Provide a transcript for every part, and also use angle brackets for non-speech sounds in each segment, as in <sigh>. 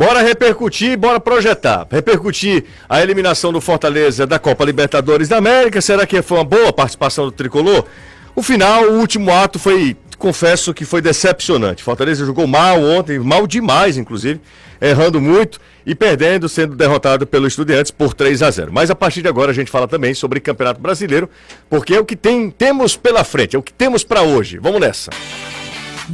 Bora repercutir, bora projetar. Repercutir a eliminação do Fortaleza da Copa Libertadores da América. Será que foi uma boa participação do tricolor? O final, o último ato foi, confesso que foi decepcionante. Fortaleza jogou mal ontem, mal demais, inclusive, errando muito e perdendo, sendo derrotado pelo Estudiantes por 3 a 0. Mas a partir de agora a gente fala também sobre Campeonato Brasileiro, porque é o que tem, temos pela frente, é o que temos para hoje. Vamos nessa.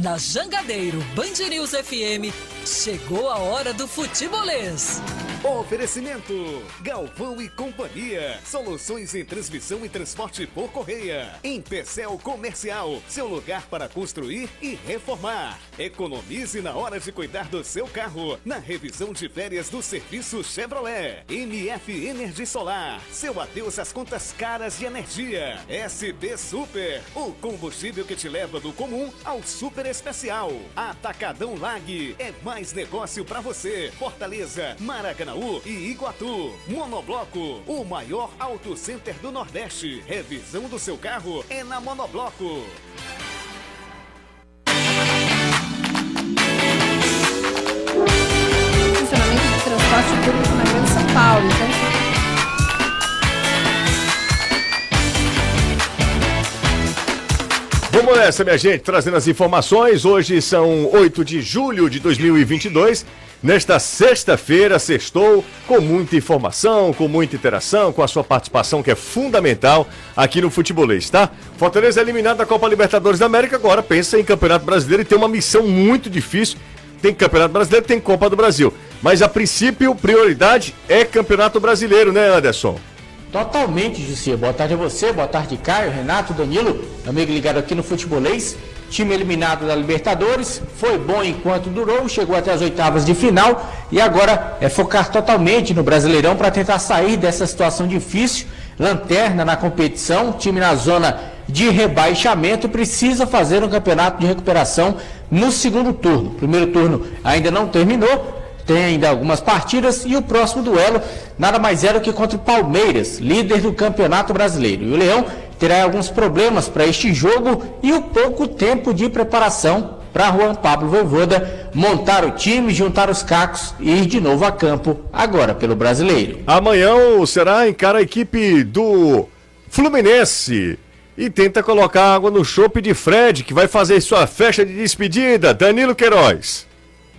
Na Jangadeiro Band News FM, chegou a hora do futebolês. Oferecimento: Galvão e Companhia. Soluções em transmissão e transporte por correia. Em Pecel Comercial, seu lugar para construir e reformar. Economize na hora de cuidar do seu carro. Na revisão de férias do serviço Chevrolet. MF Energia Solar. Seu adeus às contas caras de energia. SB Super. O combustível que te leva do comum ao super especial. Atacadão Lag é mais negócio para você. Fortaleza, Maracanaú e Iguatu. Monobloco, o maior auto center do Nordeste. Revisão do seu carro é na Monobloco. Funcionamento do transporte público na Grande São Paulo. Então, Vamos nessa, minha gente, trazendo as informações. Hoje são 8 de julho de 2022. Nesta sexta-feira, sextou com muita informação, com muita interação, com a sua participação que é fundamental aqui no Futebolês, tá? Fortaleza é eliminado da Copa Libertadores da América, agora pensa em Campeonato Brasileiro e tem uma missão muito difícil. Tem Campeonato Brasileiro, tem Copa do Brasil. Mas a princípio, prioridade é Campeonato Brasileiro, né, Anderson? Totalmente, Jussi. Boa tarde a você, boa tarde, Caio, Renato, Danilo, amigo ligado aqui no Futebolês. Time eliminado da Libertadores, foi bom enquanto durou, chegou até as oitavas de final e agora é focar totalmente no Brasileirão para tentar sair dessa situação difícil. Lanterna na competição, time na zona de rebaixamento precisa fazer um campeonato de recuperação no segundo turno. Primeiro turno ainda não terminou, tem ainda algumas partidas e o próximo duelo nada mais era que contra o Palmeiras, líder do Campeonato Brasileiro. E o Leão terá alguns problemas para este jogo e o pouco tempo de preparação para Juan Pablo Voivoda montar o time, juntar os cacos e ir de novo a campo, agora pelo Brasileiro. Amanhã Será encara a equipe do Fluminense e tenta colocar água no chope de Fred, que vai fazer sua festa de despedida. Danilo Queiroz.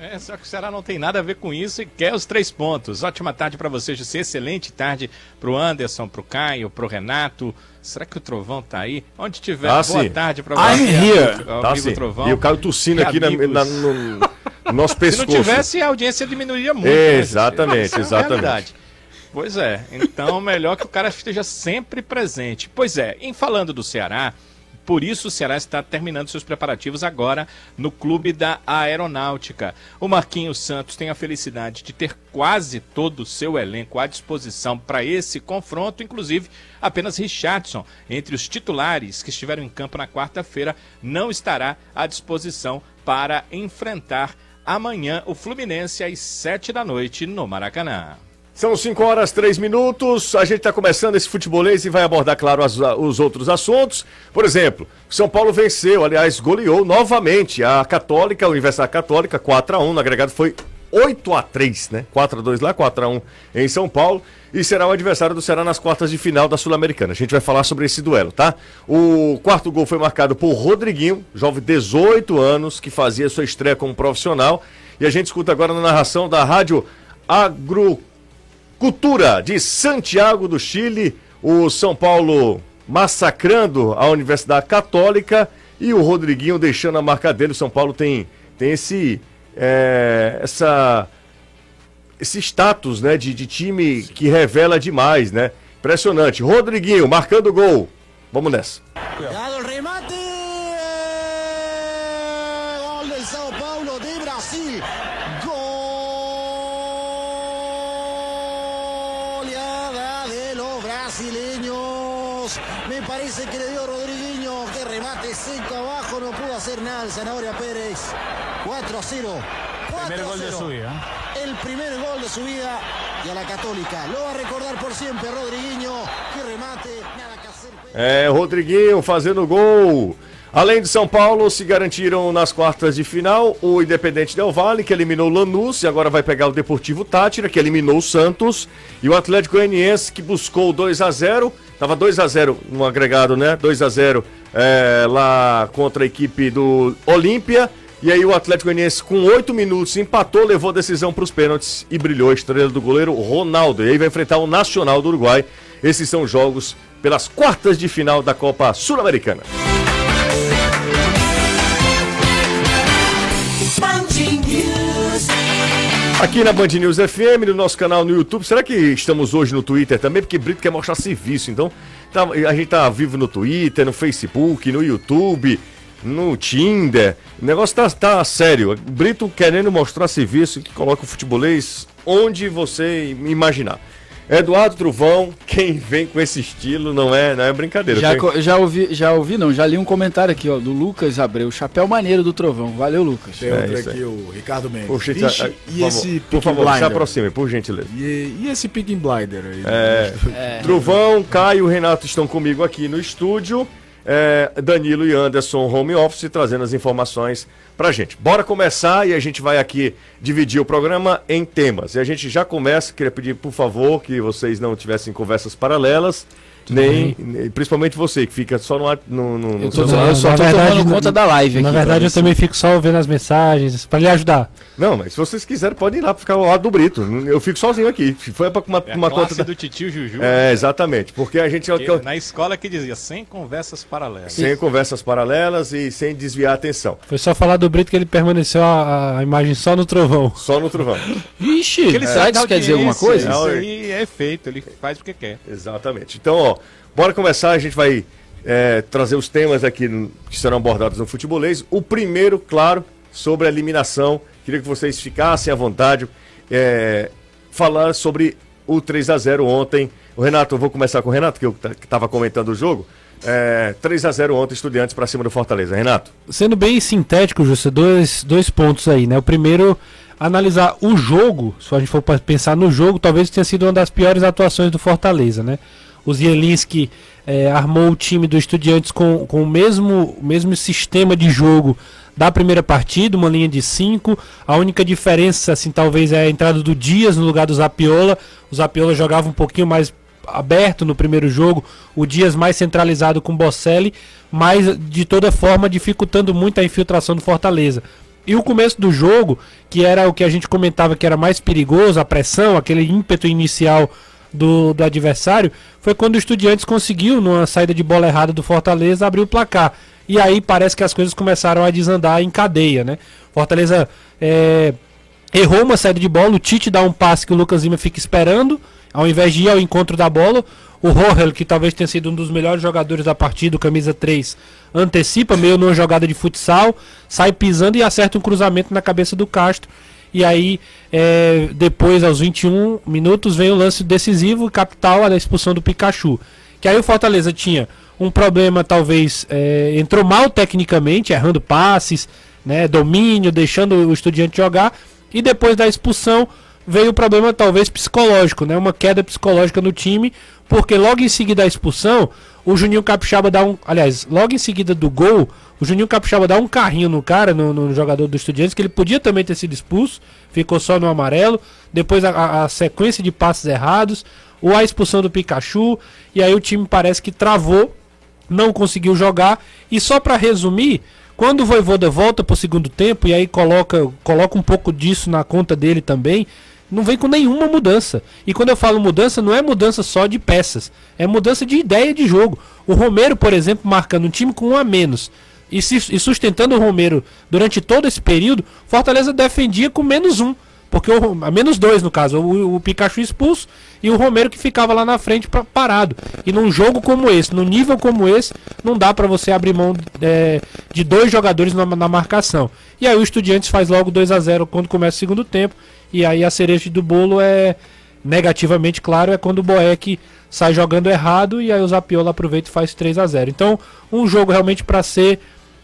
É, só que o Ceará não tem nada a ver com isso e quer os três pontos. Ótima tarde para você, José. Excelente tarde para o Anderson, para o Caio, para o Renato. Será que o Trovão tá aí? Onde tiver, Tá boa sim. tarde para I'm você. here. amigo Tá sim. Trovão. E o Caio tossindo aqui na, na- no, no nosso <laughs> Se pescoço. não tivesse, a audiência diminuiria muito. né? Exatamente, é a exatamente. realidade. Pois é, então melhor que o cara esteja sempre presente. Pois é, em falando do Ceará, por isso o Ceará está terminando seus preparativos agora no clube da Aeronáutica. O Marquinhos Santos tem a felicidade de ter quase todo o seu elenco à disposição para esse confronto, inclusive apenas Richardson, entre os titulares que estiveram em campo na quarta-feira, não estará à disposição para enfrentar amanhã o Fluminense às sete da noite no Maracanã. São 5 horas 3 minutos. A gente está começando esse futebolês e vai abordar, claro, as- os outros assuntos. Por exemplo, São Paulo venceu, aliás, goleou novamente a Católica, a Universidade Católica, 4x1. No agregado foi 8x3, né? 4x2 lá, 4x1 em São Paulo. E será o adversário do Ceará nas quartas de final da Sul-Americana. A gente vai falar sobre esse duelo, tá? O quarto gol foi marcado por Rodriguinho, jovem de 18 anos, que fazia sua estreia como profissional. E a gente escuta agora na narração da Rádio Agro Cultura de Santiago do Chile, o São Paulo massacrando a Universidade Católica e o Rodriguinho deixando a marca dele. O São Paulo tem, tem esse, é, essa, esse status né, de, de time que revela demais, né? Impressionante. Rodriguinho marcando gol. Vamos nessa. Dado El Zanahoria Pérez. 4 a 0. Primer gol de su vida. El primer gol de su vida. Y a la Católica. Lo va a recordar por siempre Rodriguinho. Que remate. Nada que hacer. É, Rodriguinho fazendo gol. Além de São Paulo, se garantiram nas quartas de final o Independente Del Valle, que eliminou o Lanús, e agora vai pegar o Deportivo Tátira, que eliminou o Santos, e o Atlético Goianiense, que buscou 2 a 0 Tava 2 a 0 no agregado, né? 2 a 0 é, lá contra a equipe do Olímpia. E aí o Atlético Goianiense, com 8 minutos, empatou, levou a decisão para os pênaltis e brilhou a estrela do goleiro Ronaldo. E aí vai enfrentar o Nacional do Uruguai. Esses são jogos pelas quartas de final da Copa Sul-Americana. Aqui na Band News FM, no nosso canal no YouTube. Será que estamos hoje no Twitter também? Porque Brito quer mostrar serviço. Então, tá, a gente tá vivo no Twitter, no Facebook, no YouTube, no Tinder. O negócio tá, tá sério. Brito querendo mostrar serviço que coloca o futebolês onde você imaginar. Eduardo Truvão, quem vem com esse estilo não é, não é brincadeira. Já, Tem- já ouvi, já ouvi, não, já li um comentário aqui, ó, do Lucas Abreu, chapéu maneiro do Trovão. Valeu, Lucas. Tem É, outro aqui, aí. o Ricardo Mendes. Por, gente- Vixe, ah, e por esse favor, por favor, se Blinder? aproxime, por gentileza. E, e esse Picking Blinder aí? <laughs> É, Truvão, Caio e Renato estão comigo aqui no estúdio. É, Danilo e Anderson home office trazendo as informações pra gente. Bora começar e a gente vai aqui dividir o programa em temas. E a gente já começa, queria pedir por favor que vocês não tivessem conversas paralelas, nem, nem- principalmente você que fica só no, no, no, Eu, tô, celular. eu só Na tô verdade, tomando na- conta da live Na aqui. verdade, eu também fico só vendo as mensagens pra lhe ajudar. Não, mas se vocês quiserem podem ir lá ficar ao lado do Brito. Eu fico sozinho aqui. Foi pra uma, É a uma conta da... do titio Juju. É, exatamente. Porque a gente... que na escola que dizia, sem conversas paralelas. Sem conversas paralelas e sem desviar a atenção. Foi só falar do Brito que ele permaneceu a, a imagem só no trovão. Só no trovão. Ixi, Porque ele será que da isso quer dizer alguma coisa? Isso aí é feito, ele faz o que quer. Exatamente. Então, ó, bora começar. A gente vai é, trazer os temas aqui no- que serão abordados no futebolês. O primeiro, claro, sobre a eliminação. Queria que vocês ficassem à vontade. É, falar sobre o 3 a 0 ontem. O Renato, eu vou começar com o Renato, que eu estava comentando o jogo. É, 3 a 0 ontem, estudiantes para cima do Fortaleza. Renato. Sendo bem sintético, Justo, dois, dois pontos aí, né? O primeiro, analisar o jogo, se a gente for pensar no jogo, talvez tenha sido uma das piores atuações do Fortaleza, né? O Zielinski eh, armou o time do Estudiantes com, com o, mesmo, mesmo sistema de jogo da primeira partida, uma linha de 5. A única diferença, assim, talvez é a entrada do Dias no lugar do Zapiola. O Zapiola jogava um pouquinho mais aberto no primeiro jogo, o Dias mais centralizado com o Bocelli, mas de toda forma dificultando muito a infiltração do Fortaleza. E o começo do jogo, que era o que a gente comentava que era mais perigoso, a pressão, aquele ímpeto inicial do, do adversário, foi quando o Estudiantes conseguiu, numa saída de bola errada do Fortaleza, abrir o placar. E aí parece que as coisas começaram a desandar em cadeia, né? Fortaleza é, errou uma saída de bola, o Tite dá um passe que o Lucas Lima fica esperando, ao invés de ir ao encontro da bola, o Rohel, que talvez tenha sido um dos melhores jogadores da partida, camisa 3, antecipa meio numa jogada de futsal, sai pisando e acerta um cruzamento na cabeça do Castro. E aí, é, depois, aos 21 minutos, vem o lance decisivo, capital, a expulsão do Pikachu. Que aí o Fortaleza tinha um problema, talvez, é, entrou mal tecnicamente, errando passes, né, domínio, deixando o estudiante jogar, e depois da expulsão veio o problema talvez psicológico, né, uma queda psicológica no time, porque logo em seguida da expulsão, o Juninho Capixaba dá um, aliás, logo em seguida do gol, o Juninho Capixaba dá um carrinho no cara, no, no jogador do Estudiantes, que ele podia também ter sido expulso, ficou só no amarelo, depois a- a, sequência de passes errados, ou a expulsão do Pikachu, e aí o time parece que travou, não conseguiu jogar. E só para resumir, quando o Voivoda volta pro segundo tempo e aí coloca, coloca um pouco disso na conta dele também, não vem com nenhuma mudança. E quando eu falo mudança, não é mudança só de peças, é mudança de ideia de jogo. O Romero, por exemplo, marcando um time com um a menos e, se- e sustentando o Romero durante todo esse período, Fortaleza defendia com menos um. Porque o, a menos dois, no caso, o, o Pikachu expulso e o Romero que ficava lá na frente pra- parado. E num jogo como esse, num nível como esse, não dá pra você abrir mão é, de dois jogadores na, na marcação. E aí o Estudiantes faz logo 2 a 0 quando começa o segundo tempo. E aí a cereja do bolo é negativamente claro, é quando o Boeck sai jogando errado e aí o Zapiola aproveita e faz 3 a 0 Então, um jogo realmente para ser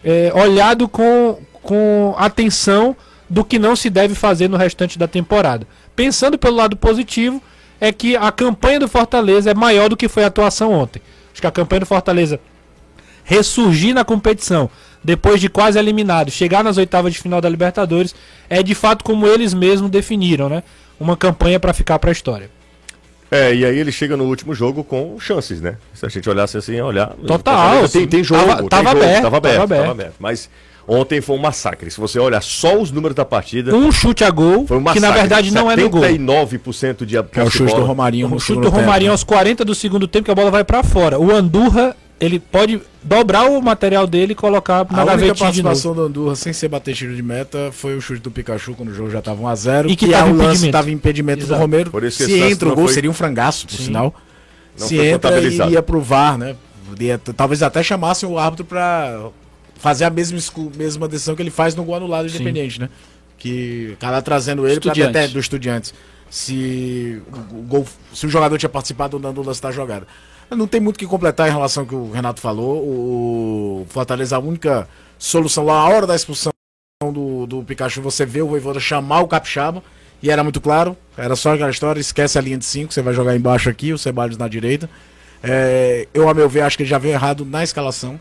é, olhado com, com atenção do que não se deve fazer no restante da temporada. Pensando pelo lado positivo, é que a campanha do Fortaleza é maior do que foi a atuação ontem. Acho que a campanha do Fortaleza ressurgir na competição, depois de quase eliminado, chegar nas oitavas de final da Libertadores, é de fato como eles mesmos definiram, né? Uma campanha para ficar para a história. É, e aí ele chega no último jogo com chances, né? Se a gente olhasse assim, olhar. Total, Tem, tem jogo. tava- tem tava jogo, aberto, tava aberto, tava aberto. tava aberto. Mas ontem foi um massacre. Se você olhar só os números da partida. Um chute a gol, Foi um que na verdade não é no gol. 79% de Que é o chute do Romarinho O chute do segundo tempo, Romarinho né? aos 40 do segundo tempo que a bola vai pra fora. O Andurra, ele pode dobrar o material dele e colocar na A única gavetinha novo. participação do Andurra sem ser bater tiro de meta foi o chute do Pikachu quando o jogo já estava 1x0. E que e tava aí o lance impedimento. estava impedimento do. Romero. Por isso que Se entra o gol, foi- seria um frangaço, por Sim. sinal. Não Se entra e ia pro VAR, né? Podia- talvez até chamassem o árbitro pra fazer a mesma, mesma decisão que ele faz no gol anulado Sim. independente, né? Que acaba trazendo ele Estudiantes. até do estudiantes. Se o, o gol, se o jogador tinha participado ou não do lance da jogada. Não tem muito o que completar em relação ao que o Renato falou. O Fortaleza, a única solução lá, a hora da expulsão do, do Pikachu, você vê o Voivoda chamar o Capixaba. E era muito claro, era só aquela história, esquece a linha de 5, você vai jogar embaixo aqui, o Ceballos na direita. É, eu, a meu ver, acho que ele já veio errado na escalação.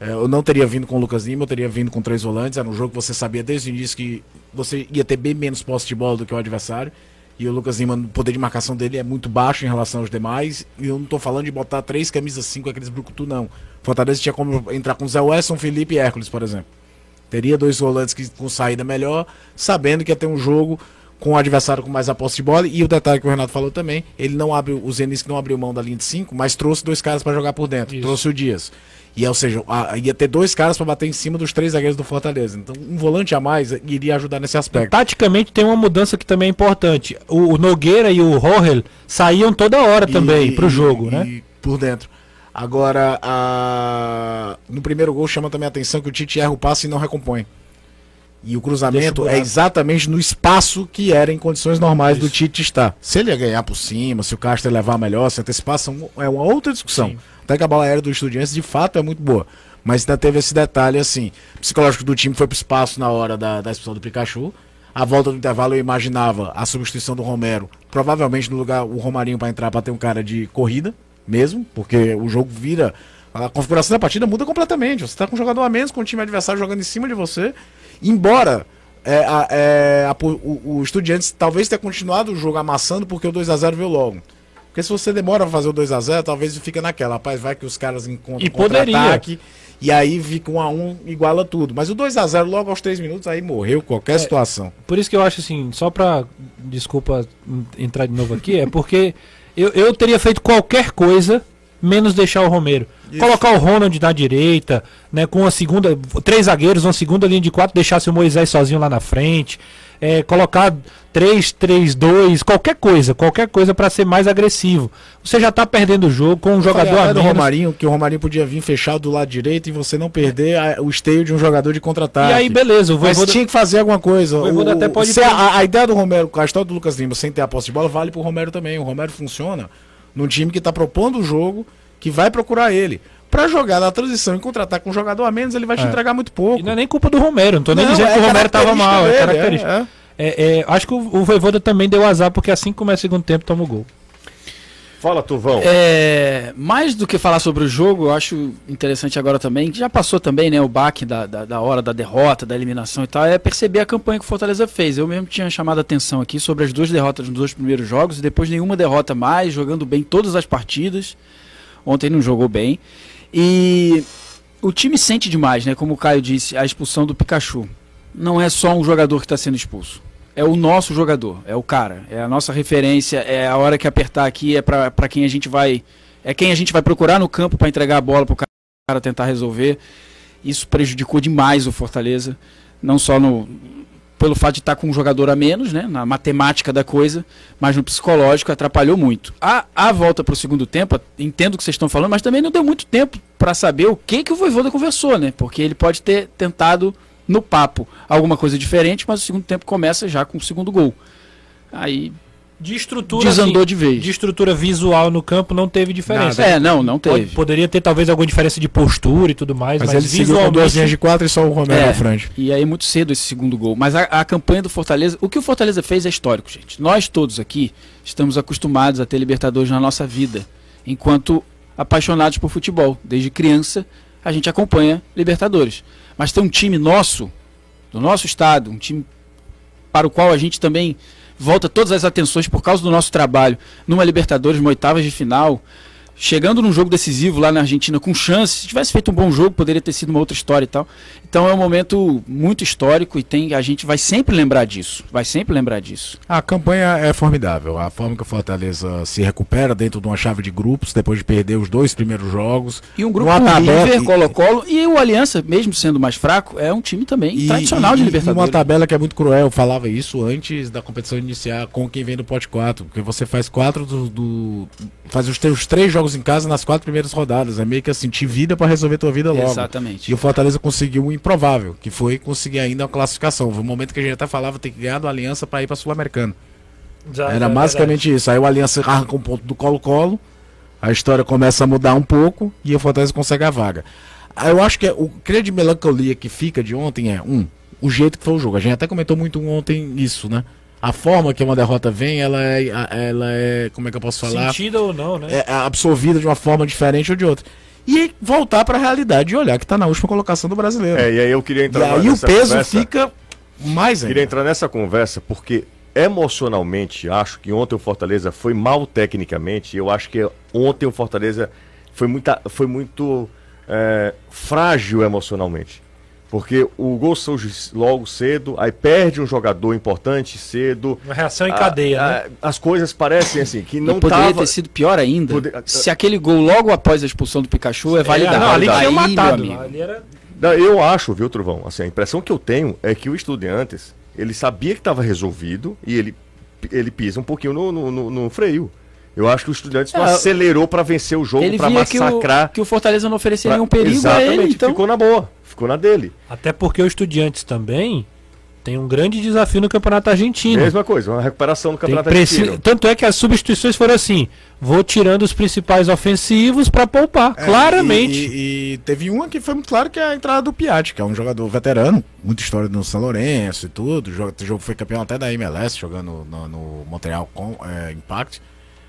É, eu não teria vindo com o Lucas Lima, eu teria vindo com três volantes. Era um jogo que você sabia desde o início que você ia ter bem menos posse de bola do que o adversário. E o Lucas Lima, o poder de marcação dele é muito baixo em relação aos demais. E eu não tô falando de botar três camisas cinco aqueles brucutu, não. Fortaleza tinha como entrar com Zé Wesson, Felipe e Hércules, por exemplo. Teria dois volantes que, com saída melhor, sabendo que ia ter um jogo com o adversário com mais a posse de bola. E o detalhe que o Renato falou também, ele não abre, o Zenis não abriu mão da linha de 5, mas trouxe dois caras para jogar por dentro. Isso. Trouxe o Dias. E, ou seja, a- ia ter dois caras para bater em cima dos três zagueiros do Fortaleza. Então, um volante a mais iria ajudar nesse aspecto. Taticamente tem uma mudança que também é importante. O, o Nogueira e o Rohel saíam toda hora também pro jogo, e- né? e por dentro. Agora, a- no primeiro gol chama também a atenção que o Tite erra o passe e não recompõe. E o cruzamento o é exatamente no espaço que era em condições normais do Tite estar. Se ele ia ganhar por cima, se o Castro ia levar melhor, se antecipar, é uma outra discussão. Sim. Até que a bola aérea do Estudiantes de fato é muito boa. Mas ainda teve esse detalhe assim: psicológico do time foi pro espaço na hora da, da expulsão do Pikachu. A volta do intervalo eu imaginava a substituição do Romero, provavelmente no lugar o Romarinho para entrar para ter um cara de corrida mesmo, porque o jogo vira a configuração da partida muda completamente. Você tá com um jogador a menos, com o time adversário jogando em cima de você. Embora é, a- é, a- o, o Estudiantes talvez tenha continuado o jogo amassando porque o 2 a 0 veio logo. Porque se você demora a fazer o 2 a 0 talvez fica naquela. Rapaz, vai que os caras encontram E poderia. E aí fica um a um, iguala tudo. Mas o 2 a 0 logo aos 3 minutos, aí morreu qualquer situação. Por isso que eu acho assim, só pra. Desculpa en- entrar de novo aqui, é porque eu, eu teria feito qualquer coisa menos deixar o Romero. Colocar o Ronald na direita, né? Com a segunda. Três zagueiros, uma segunda linha de quatro, deixasse o Moisés sozinho lá na frente. é, colocar 3-3-2, qualquer coisa, qualquer coisa pra ser mais agressivo. Você já tá perdendo o jogo com um jogador Falei a do. Romarinho, que o Romarinho podia vir fechado do lado direito e você não perder a- o esteio de um jogador de contra-ataque. E aí, beleza, o Mas Voivoda- tinha que fazer alguma coisa. O até pode a, a ideia do Romero, a história do Lucas Lima, sem ter a posse de bola, vale pro Romero também. O Romero funciona num time que tá propondo o jogo, que vai procurar ele. Pra jogar na transição e contra-ataque com um jogador a menos, ele vai te É. entregar muito pouco. E não é nem culpa do Romero, não tô nem Não, dizendo é que o Romero tava característica mal, é dele, característica. é, é. É, é, acho que o, o Voivoda também deu azar, porque assim que começa o segundo tempo, toma o gol. Fala, Tuvão. É, mais do que falar sobre o jogo, eu acho interessante agora também, que já passou também, né, o baque da, da, da hora da derrota, da eliminação e tal, é perceber a campanha que o Fortaleza fez. Eu mesmo tinha chamado a atenção aqui sobre as duas derrotas nos dois primeiros jogos, e depois nenhuma derrota mais, jogando bem todas as partidas. Ontem não jogou bem. E o time sente demais, né, como o Caio disse, a expulsão do Pikachu. Não é só um jogador que está sendo expulso é o nosso jogador, é o cara, é a nossa referência, é a hora que apertar aqui é para quem a gente vai, é quem a gente vai procurar no campo para entregar a bola para o cara tentar resolver. Isso prejudicou demais o Fortaleza, não só no pelo fato de estar com um jogador a menos, né, na matemática da coisa, mas no psicológico atrapalhou muito. A, a volta para o segundo tempo, entendo o que vocês estão falando, mas também não deu muito tempo para saber o que que o Voivoda conversou, né? Porque ele pode ter tentado no papo alguma coisa diferente, mas o segundo tempo começa já com o segundo gol. Aí De estrutura. desandou de vez. de estrutura visual no campo não teve diferença. É, não, não teve. poderia ter talvez alguma diferença de postura e tudo mais, Mas, mas, ele seguiu com duas linhas de quatro e só o Romero É. na frente. E aí muito cedo esse segundo gol. Mas a, a campanha do Fortaleza, o que o Fortaleza fez é histórico, gente. Nós todos aqui estamos acostumados a ter Libertadores na nossa vida, enquanto apaixonados por futebol. Desde criança, a gente acompanha Libertadores. Mas tem um time nosso, do nosso estado, um time para o qual a gente também volta todas as atenções por causa do nosso trabalho. Numa Libertadores, uma oitavas de final, chegando num jogo decisivo lá na Argentina com chance, se tivesse feito um bom jogo, poderia ter sido uma outra história e tal. Então é um momento muito histórico e tem a gente vai sempre lembrar disso, vai sempre lembrar disso. A campanha é formidável. A forma que o Fortaleza se recupera dentro de uma chave de grupos, depois de perder os dois primeiros jogos. E um grupo com tabela- River, Colo-Colo e o Aliança, mesmo sendo mais fraco, é um time também E- tradicional e- de e Libertadores. Uma tabela que é muito cruel, eu falava isso antes da competição iniciar com quem vem do pote 4, porque você faz quatro do. do- faz os teus três jogos em casa nas quatro primeiras rodadas. É meio que assim, te vida pra resolver tua vida logo. Exatamente. E o Fortaleza conseguiu o improvável, que foi conseguir ainda uma classificação. Foi um momento que a gente até falava ter que ganhar do Aliança pra ir pra Sul-Americana. Era basicamente isso. Aí o Aliança arranca um ponto do Colo-Colo, a história começa a mudar um pouco e o Fortaleza consegue a vaga. Aí Eu acho que é- o grande melancolia que fica de ontem é, um, o jeito que foi o jogo. A gente até comentou muito ontem isso, né? A forma que uma derrota vem, ela é, ela é como é que eu posso falar? Sentida ou não, né? É absorvida de uma forma diferente ou de outra. E voltar pra realidade e olhar que tá na última colocação do brasileiro. É, e aí eu queria e entrar aí o peso conversa. fica mais ainda. Queria entrar nessa conversa porque emocionalmente acho que ontem o Fortaleza foi mal tecnicamente. Eu acho que ontem o Fortaleza foi, muita, foi muito é, frágil emocionalmente. Porque o gol surge logo cedo, aí perde um jogador importante cedo. Uma reação em A- cadeia, a- né? As coisas parecem assim, que não e poderia tava... ter sido pior ainda. Poder- Se aquele gol logo após a expulsão do Pikachu é validado. não, ali tinha matado. amigo. Ali era... Não, Eu acho, viu, Truvão? Assim, a impressão que eu tenho é que o Estudiantes, ele sabia que estava resolvido e ele, ele pisa um pouquinho no, no, no- no freio. Eu acho que o Estudiantes não É, acelerou para vencer o jogo, para via que o, massacrar. que o Fortaleza não oferecia pra- nenhum perigo a Exatamente, ele, então ficou na boa, ficou na dele. Até porque o Estudiantes também tem um grande desafio no Campeonato Argentino. Mesma coisa, uma recuperação do Campeonato preci- Argentino. Tanto é que as substituições foram assim: vou tirando os principais ofensivos pra poupar. É, claramente. E, e- e teve uma que foi muito claro que é a entrada do Piatti, que é um jogador veterano, muita história no São Lourenço e tudo. O jogo, o jogo foi campeão até da MLS, jogando no, no Montreal com, é, Impact.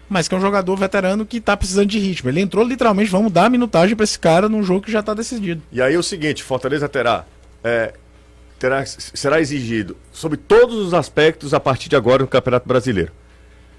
Mas que é um jogador veterano que tá precisando de ritmo. Ele entrou literalmente, vamos dar minutagem pra esse cara num jogo que já tá decidido. E aí é o seguinte, Fortaleza terá, é, terá será exigido sobre todos os aspectos a partir de agora no Campeonato Brasileiro.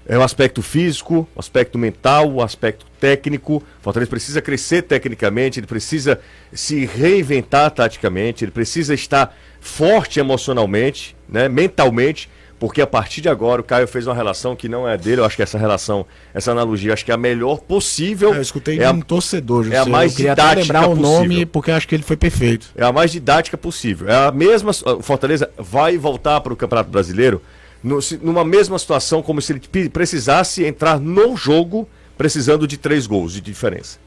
É o aspecto físico, o aspecto mental, o aspecto técnico. Fortaleza precisa crescer tecnicamente, ele precisa se reinventar taticamente, ele precisa estar forte emocionalmente, né, mentalmente, porque a partir de agora o Caio fez uma relação que não é dele. Eu acho que essa relação, essa analogia, acho que é a melhor possível. eu escutei é de a- um torcedor, José. é a mais eu queria até didática lembrar o nome, porque acho que ele foi perfeito. É a mais didática possível. É a mesma. O Fortaleza vai voltar para o Campeonato Brasileiro no- se- numa mesma situação como se ele precisasse entrar no jogo precisando de três gols de diferença.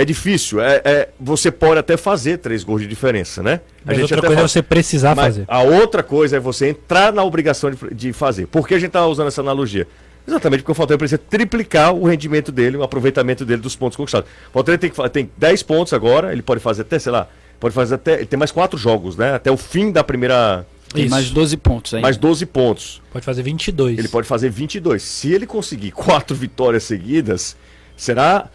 É difícil. É, é- você pode até fazer três gols de diferença, né? Mas outra até coisa é você precisar Mas fazer. A outra coisa é você entrar na obrigação de, de fazer. Por que a gente está usando essa analogia? Exatamente porque o Fortaleza precisa triplicar o rendimento dele, o aproveitamento dele dos pontos conquistados. O Fortaleza tem, tem 10 pontos agora, ele pode fazer até, sei lá, pode fazer até. Ele tem mais quatro jogos, né? Até o fim da primeira. tem Isso. mais 12 pontos aí. Mais 12 pontos. Pode fazer 22. Ele pode fazer 22. Se ele conseguir quatro vitórias seguidas, será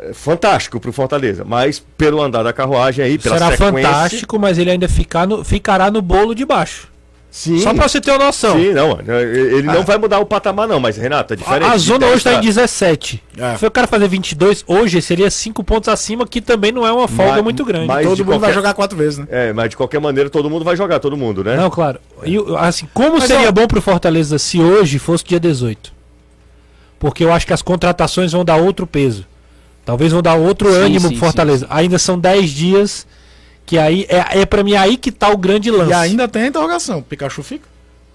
eh, fantástico pro Fortaleza. Mas pelo andar da carruagem aí, pela Será sequência... fantástico, mas ele ainda ficar no- ficará no bolo de baixo. Sim. Só pra você ter uma noção. Sim, não. Ele não vai mudar o patamar, não, mas, Renato, é diferente. A, a zona hoje tá em dessa- 17. É. Se o cara fazer 22, hoje seria 5 pontos acima, que também não é uma folga Mas- muito grande. mas- Todo mundo vai qualquer- jogar quatro vezes, né? É, mas de qualquer maneira todo mundo vai jogar, todo mundo, né? Não, claro. E, o- assim, como Mas, seria ó- bom pro Fortaleza se hoje fosse dia 18? Porque eu acho que as contratações vão dar outro peso. Talvez vão dar outro Sim, ânimo sim, pro Fortaleza. sim, Ainda são 10 dias que aí é, é para mim aí que tá o grande lance. E ainda tem a interrogação. Pikachu fica?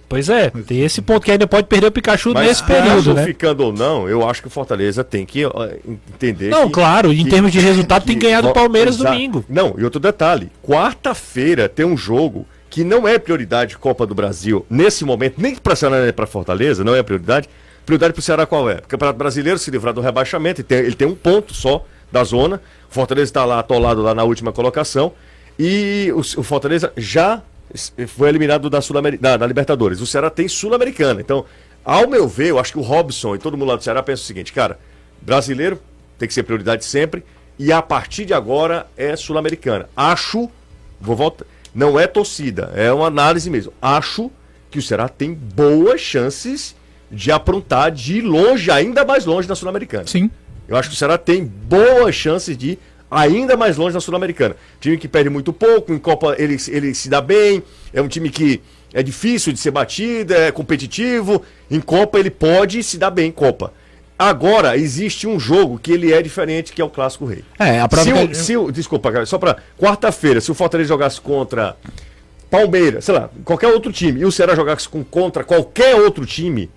Pois é, tem esse ponto que ainda pode perder o Pikachu Mas nesse período, né? ficando ou não, eu acho que o Fortaleza tem que entender Não, que- claro, em que- termos de resultado tem que ganhar do Palmeiras Exa- domingo. Não, e outro detalhe, quarta-feira tem um jogo que não é prioridade Copa do Brasil nesse momento, nem para Ceará nem para Fortaleza, não é prioridade. Prioridade para o Ceará qual é? O Campeonato Brasileiro se livrar do rebaixamento, ele tem, ele tem um ponto só da zona. Fortaleza está lá atolado lá na última colocação e o, o Fortaleza já foi eliminado da, Sul da, da Libertadores. O Ceará tem Sul-Americana. Então, ao meu ver, eu acho que o Robson e todo mundo lá do Ceará pensa o seguinte, cara, brasileiro tem que ser prioridade sempre. e a partir de agora é sul-americana. Acho, vou voltar, não é torcida, é uma análise mesmo. Acho que o Ceará tem boas chances de aprontar de ir longe, ainda mais longe da sul-americana. Sim. Eu acho que o Ceará tem boas chances de ir ainda mais longe da sul-americana. Time que perde muito pouco, em Copa ele, ele se dá bem, é um time que é difícil de ser batido, é competitivo. Em Copa ele pode se dar bem em Copa. Agora, existe um jogo que ele é diferente, que é o Clássico Rei. É, a prova Se que o, ele- se o- desculpa, cara, só pra quarta-feira, se o Fortaleza jogasse contra Palmeiras, sei lá, qualquer outro time, e o Ceará jogasse com, contra qualquer outro time,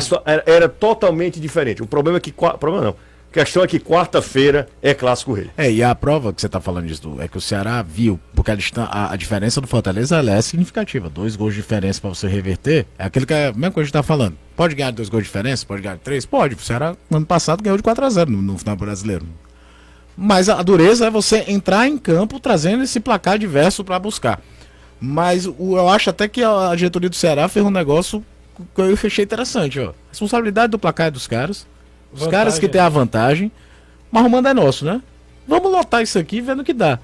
sua- era, era totalmente diferente. O problema é que. Problema não. A questão é que quarta-feira é Clássico Rei. É, e a prova que você tá falando disso é que o Ceará viu, porque a, a- a diferença do Fortaleza é significativa. Dois gols de diferença pra você reverter, é aquele que é a mesma coisa que a gente tá falando. Pode ganhar dois gols de diferença? Pode ganhar três? Pode. O Ceará, no ano passado, ganhou de 4x0 no, no final brasileiro. Mas a dureza é você entrar em campo trazendo esse placar diverso pra buscar. Mas o- eu acho até que a diretoria do Ceará fez um negócio que eu achei interessante, ó. Responsabilidade do placar é dos caras. Os Vantagem, caras que têm a vantagem. Mas o mando é nosso, né? Vamos lotar isso aqui vendo o que dá.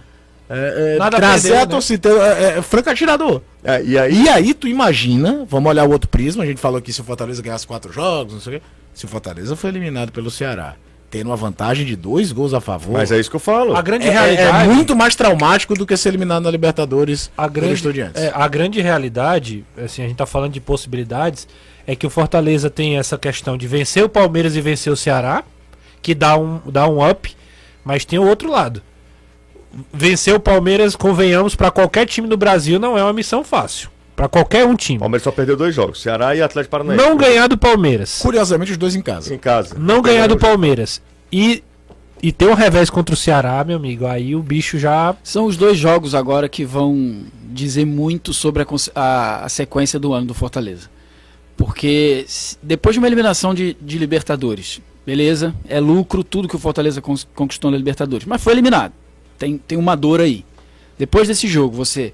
É, é, Nada a trazer perder, a né? torcida. É, é, franco atirador. É, e aí. E aí tu imagina, vamos olhar o outro prisma, a gente falou aqui se o Fortaleza ganhasse quatro jogos, não sei o quê. Se o Fortaleza foi eliminado pelo Ceará, tendo uma vantagem de dois gols a favor. Mas é isso que eu falo. A grande é, é- realidade. é muito mais traumático do que ser eliminado na Libertadores a grande, Estudiantes. é, a grande realidade, assim, a gente tá falando de possibilidades, é que o Fortaleza tem essa questão de vencer o Palmeiras e vencer o Ceará, que dá um, dá um up, mas tem o outro lado. Vencer o Palmeiras, convenhamos, para qualquer time do Brasil não é uma missão fácil. Para qualquer um time. O Palmeiras só perdeu dois jogos, Ceará e Atlético Paranaense. Não ganhar do Palmeiras. Curiosamente, os dois em casa. Em casa. Não ganhar do Palmeiras. E, e ter um revés contra o Ceará, meu amigo, aí o bicho já. São os dois jogos agora que vão dizer muito sobre a, a- a sequência do ano do Fortaleza. Porque depois de uma eliminação de, de Libertadores, beleza, é lucro tudo que o Fortaleza conquistou na Libertadores, mas foi eliminado. Tem, tem uma dor aí. Depois desse jogo, você,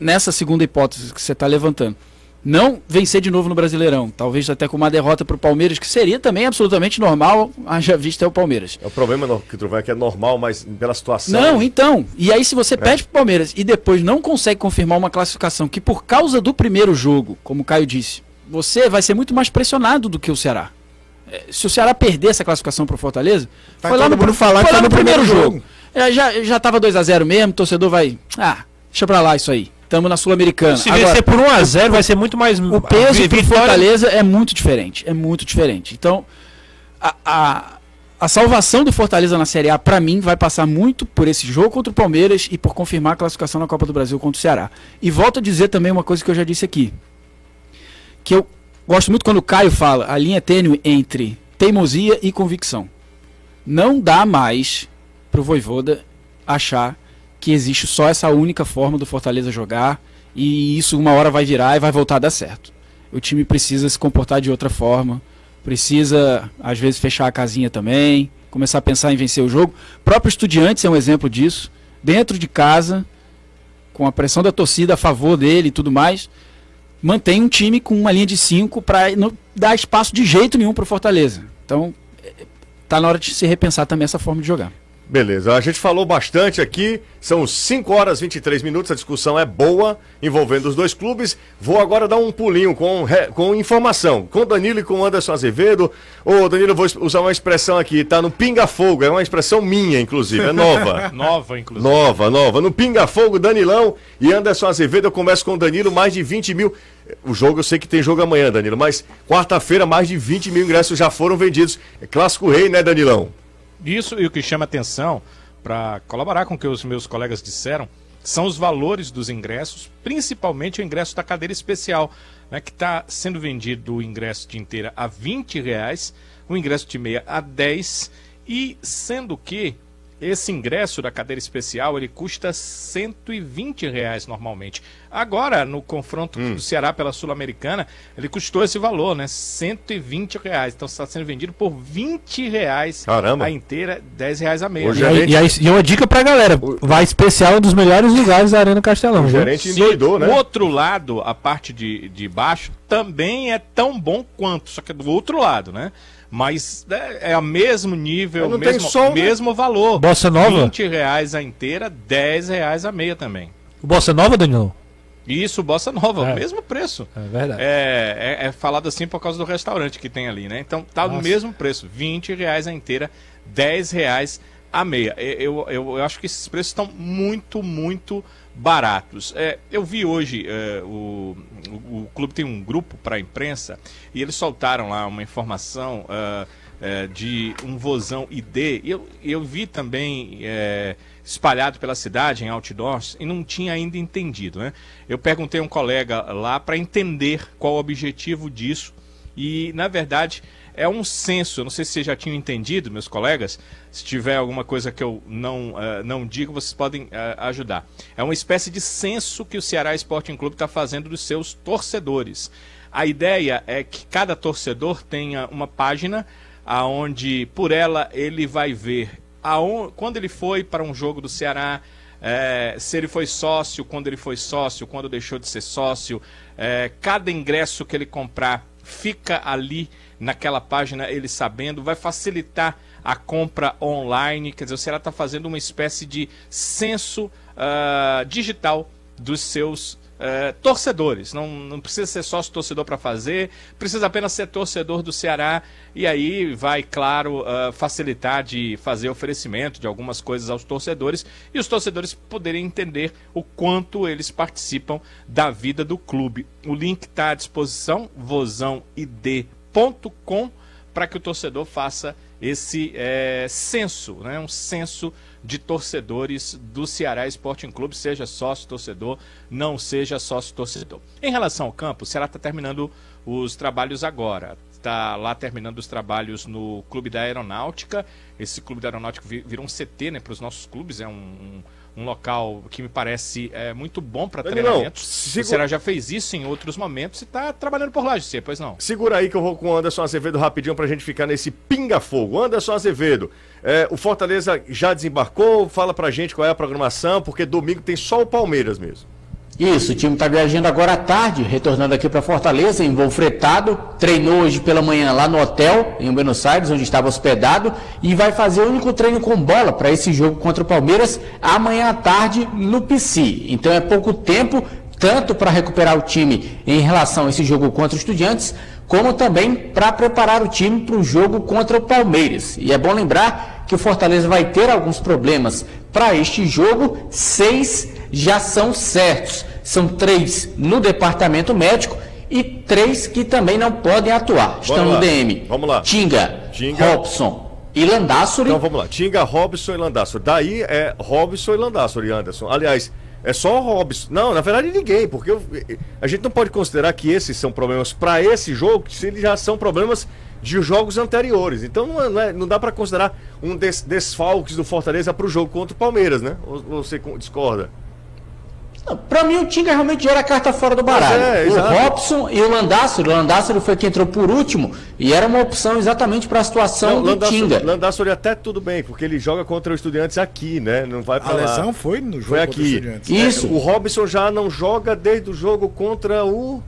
nessa segunda hipótese que você está levantando, não vencer de novo no Brasileirão, talvez até com uma derrota para o Palmeiras, que seria também absolutamente normal, <laughs> haja vista é o Palmeiras. É o problema no- que tu vai que é normal, mas pela situação. Não, então. E aí, se você perde pro Palmeiras e depois não consegue confirmar uma classificação que, por causa do primeiro jogo, como o Caio disse, você vai ser muito mais pressionado do que o Ceará. É, Se o Ceará perder essa classificação pro Fortaleza, Vai foi lá no, falar foi que lá foi no no primeiro primeiro jogo. É, já, já tava 2x0 mesmo, o torcedor vai. Ah, deixa pra lá isso aí. Tamo na Sul-Americana. Se Agora, vencer por 1x0, vai ser muito mais. o peso pro vitória- Fortaleza é muito diferente. É muito diferente. Então, a, a, a salvação do Fortaleza na Série A, pra mim, vai passar muito por esse jogo contra o Palmeiras e por confirmar a classificação na Copa do Brasil contra o Ceará. E volto a dizer também uma coisa que eu já disse aqui. Que eu gosto muito quando o Caio fala a linha tênue entre teimosia e convicção. Não dá mais pro Voivoda achar que existe só essa única forma do Fortaleza jogar e isso uma hora vai virar e vai voltar a dar certo. O time precisa se comportar de outra forma, precisa às vezes fechar a casinha também, começar a pensar em vencer o jogo. O próprio Estudiantes é um exemplo disso, dentro de casa, com a pressão da torcida a favor dele e tudo mais, mantém um time com uma linha de 5 para não dar espaço de jeito nenhum para o Fortaleza. Então, é, tá na hora de se repensar também essa forma de jogar. Beleza, a gente falou bastante aqui, são 5 horas e 23 minutos, a discussão é boa, envolvendo os dois clubes. Vou agora dar um pulinho com, com informação, com Danilo e com Anderson Azevedo. Ô Danilo, vou usar uma expressão aqui, tá no pinga-fogo, é uma expressão minha, inclusive, é nova. <laughs> Nova, inclusive. Nova, nova. No Pinga Fogo, Danilão e Anderson Azevedo. Eu começo com o Danilo, mais de 20 mil. O jogo, eu sei que tem jogo amanhã, Danilo, mas quarta-feira, mais de 20 mil ingressos já foram vendidos. É clássico rei, né, Danilão? Isso e o que chama atenção, para colaborar com o que os meus colegas disseram, são os valores dos ingressos, principalmente o ingresso da cadeira especial, né, que está sendo vendido o ingresso de inteira a 20 reais, o ingresso de meia a 10, e sendo que esse ingresso da cadeira especial ele custa 120 reais normalmente. Agora, no confronto Hum. do Ceará pela Sul-Americana, ele custou esse valor, né? 120 reais. Então está sendo vendido por 20 reais Caramba. a inteira, 10 reais a meia. E, gerente- e, aí- e uma dica pra galera: vai especial um dos melhores lugares da Arena Castelão. O gerente endoidou, né? O outro lado, a parte de, de baixo, também é tão bom quanto, só que é do outro lado, né? Mas é, é o mesmo nível, tem mesmo, som, né? mesmo valor. Bossa Nova? 20 reais a inteira, 10 reais a meia também. O Bossa Nova, Danilo? Isso, Bossa Nova, É. o mesmo preço. É verdade. É, é, é falado assim por causa do restaurante que tem ali, né? Então tá no Nossa. mesmo preço, 20 reais a inteira, 10 reais a meia. E- Eu, eu, eu acho que esses preços estão muito, muito baratos. É, eu vi hoje, é, o, o, o clube tem um grupo para a imprensa e eles soltaram lá uma informação ah, é, de um vozão ID. Eu, eu vi também é, espalhado pela cidade em outdoors e não tinha ainda entendido. Né? Eu perguntei a um colega lá para entender qual o objetivo disso e, na verdade, é um censo. Eu não sei se vocês já tinham entendido, meus colegas. Se tiver alguma coisa que eu não, eh, não digo, vocês podem eh, ajudar. É uma espécie de censo que o Ceará Sporting Clube está fazendo dos seus torcedores. A ideia é que cada torcedor tenha uma página aonde por ela ele vai ver aon- quando ele foi para um jogo do Ceará, é, se ele foi sócio, quando ele foi sócio, quando deixou de ser sócio, é, cada ingresso que ele comprar fica ali naquela página, ele sabendo, vai facilitar a compra online. Quer dizer, o Ceará está fazendo uma espécie de censo ah, digital dos seus eh, torcedores. Não, não precisa ser sócio torcedor para fazer, precisa apenas ser torcedor do Ceará. E aí vai, claro, ah, facilitar de fazer oferecimento de algumas coisas aos torcedores e os torcedores poderem entender o quanto eles participam da vida do clube. O link está à disposição, vozãoid.com, para que o torcedor faça esse eh, censo, né? um censo de torcedores do Ceará Sporting Clube, seja sócio torcedor, não seja sócio torcedor. Em relação ao campo, o Ceará está terminando os trabalhos agora. Está lá terminando os trabalhos no Clube da Aeronáutica. Esse Clube da Aeronáutica vi- virou um CT né, para os nossos clubes. É um, um local que me parece é, muito bom para treinamentos. segura- O Ceará já fez isso em outros momentos e está trabalhando por lá, GC, pois não? Segura aí que eu vou com o Anderson Azevedo rapidinho pra gente ficar nesse pinga-fogo. Anderson Azevedo, é, o Fortaleza já desembarcou? Fala pra gente qual é a programação, porque domingo tem só o Palmeiras mesmo. Isso, o time está viajando agora à tarde, retornando aqui para Fortaleza, em voo fretado. Treinou hoje pela manhã lá no hotel, em Buenos Aires, onde estava hospedado, e vai fazer o único treino com bola para esse jogo contra o Palmeiras amanhã à tarde no PC. Então é pouco tempo, tanto para recuperar o time em relação a esse jogo contra os Estudiantes, como também para preparar o time para o jogo contra o Palmeiras. E é bom lembrar que o Fortaleza vai ter alguns problemas para este jogo, seis já são certos. São três no departamento médico e três que também não podem atuar. Estão no DM. Vamos lá. Tinga, Tinga. Robson e Landassori. Então vamos lá. Tinga, Robson e Landassori. Daí é Robson e Landassori, Anderson. Aliás, é só Robson. Não, na verdade ninguém, porque eu- a gente não pode considerar que esses são problemas pra esse jogo, se eles já são problemas de jogos anteriores. Então não, é- não, é- não dá pra considerar um des, desfalques do Fortaleza pro jogo contra o Palmeiras, né? Ou você discorda? Para mim, o Tinga realmente já era a carta fora do baralho. é, o exato. Robson e o Landassori. O Landassori foi quem entrou por último e era uma opção exatamente para a situação do Landassori, Tinga. Landassori até tudo bem, porque ele joga contra os estudiantes aqui, né? Não vai pra A lá. lesão foi no jogo Foi contra os aqui. Estudiantes. Isso. É, o Robson já não joga desde o jogo contra o.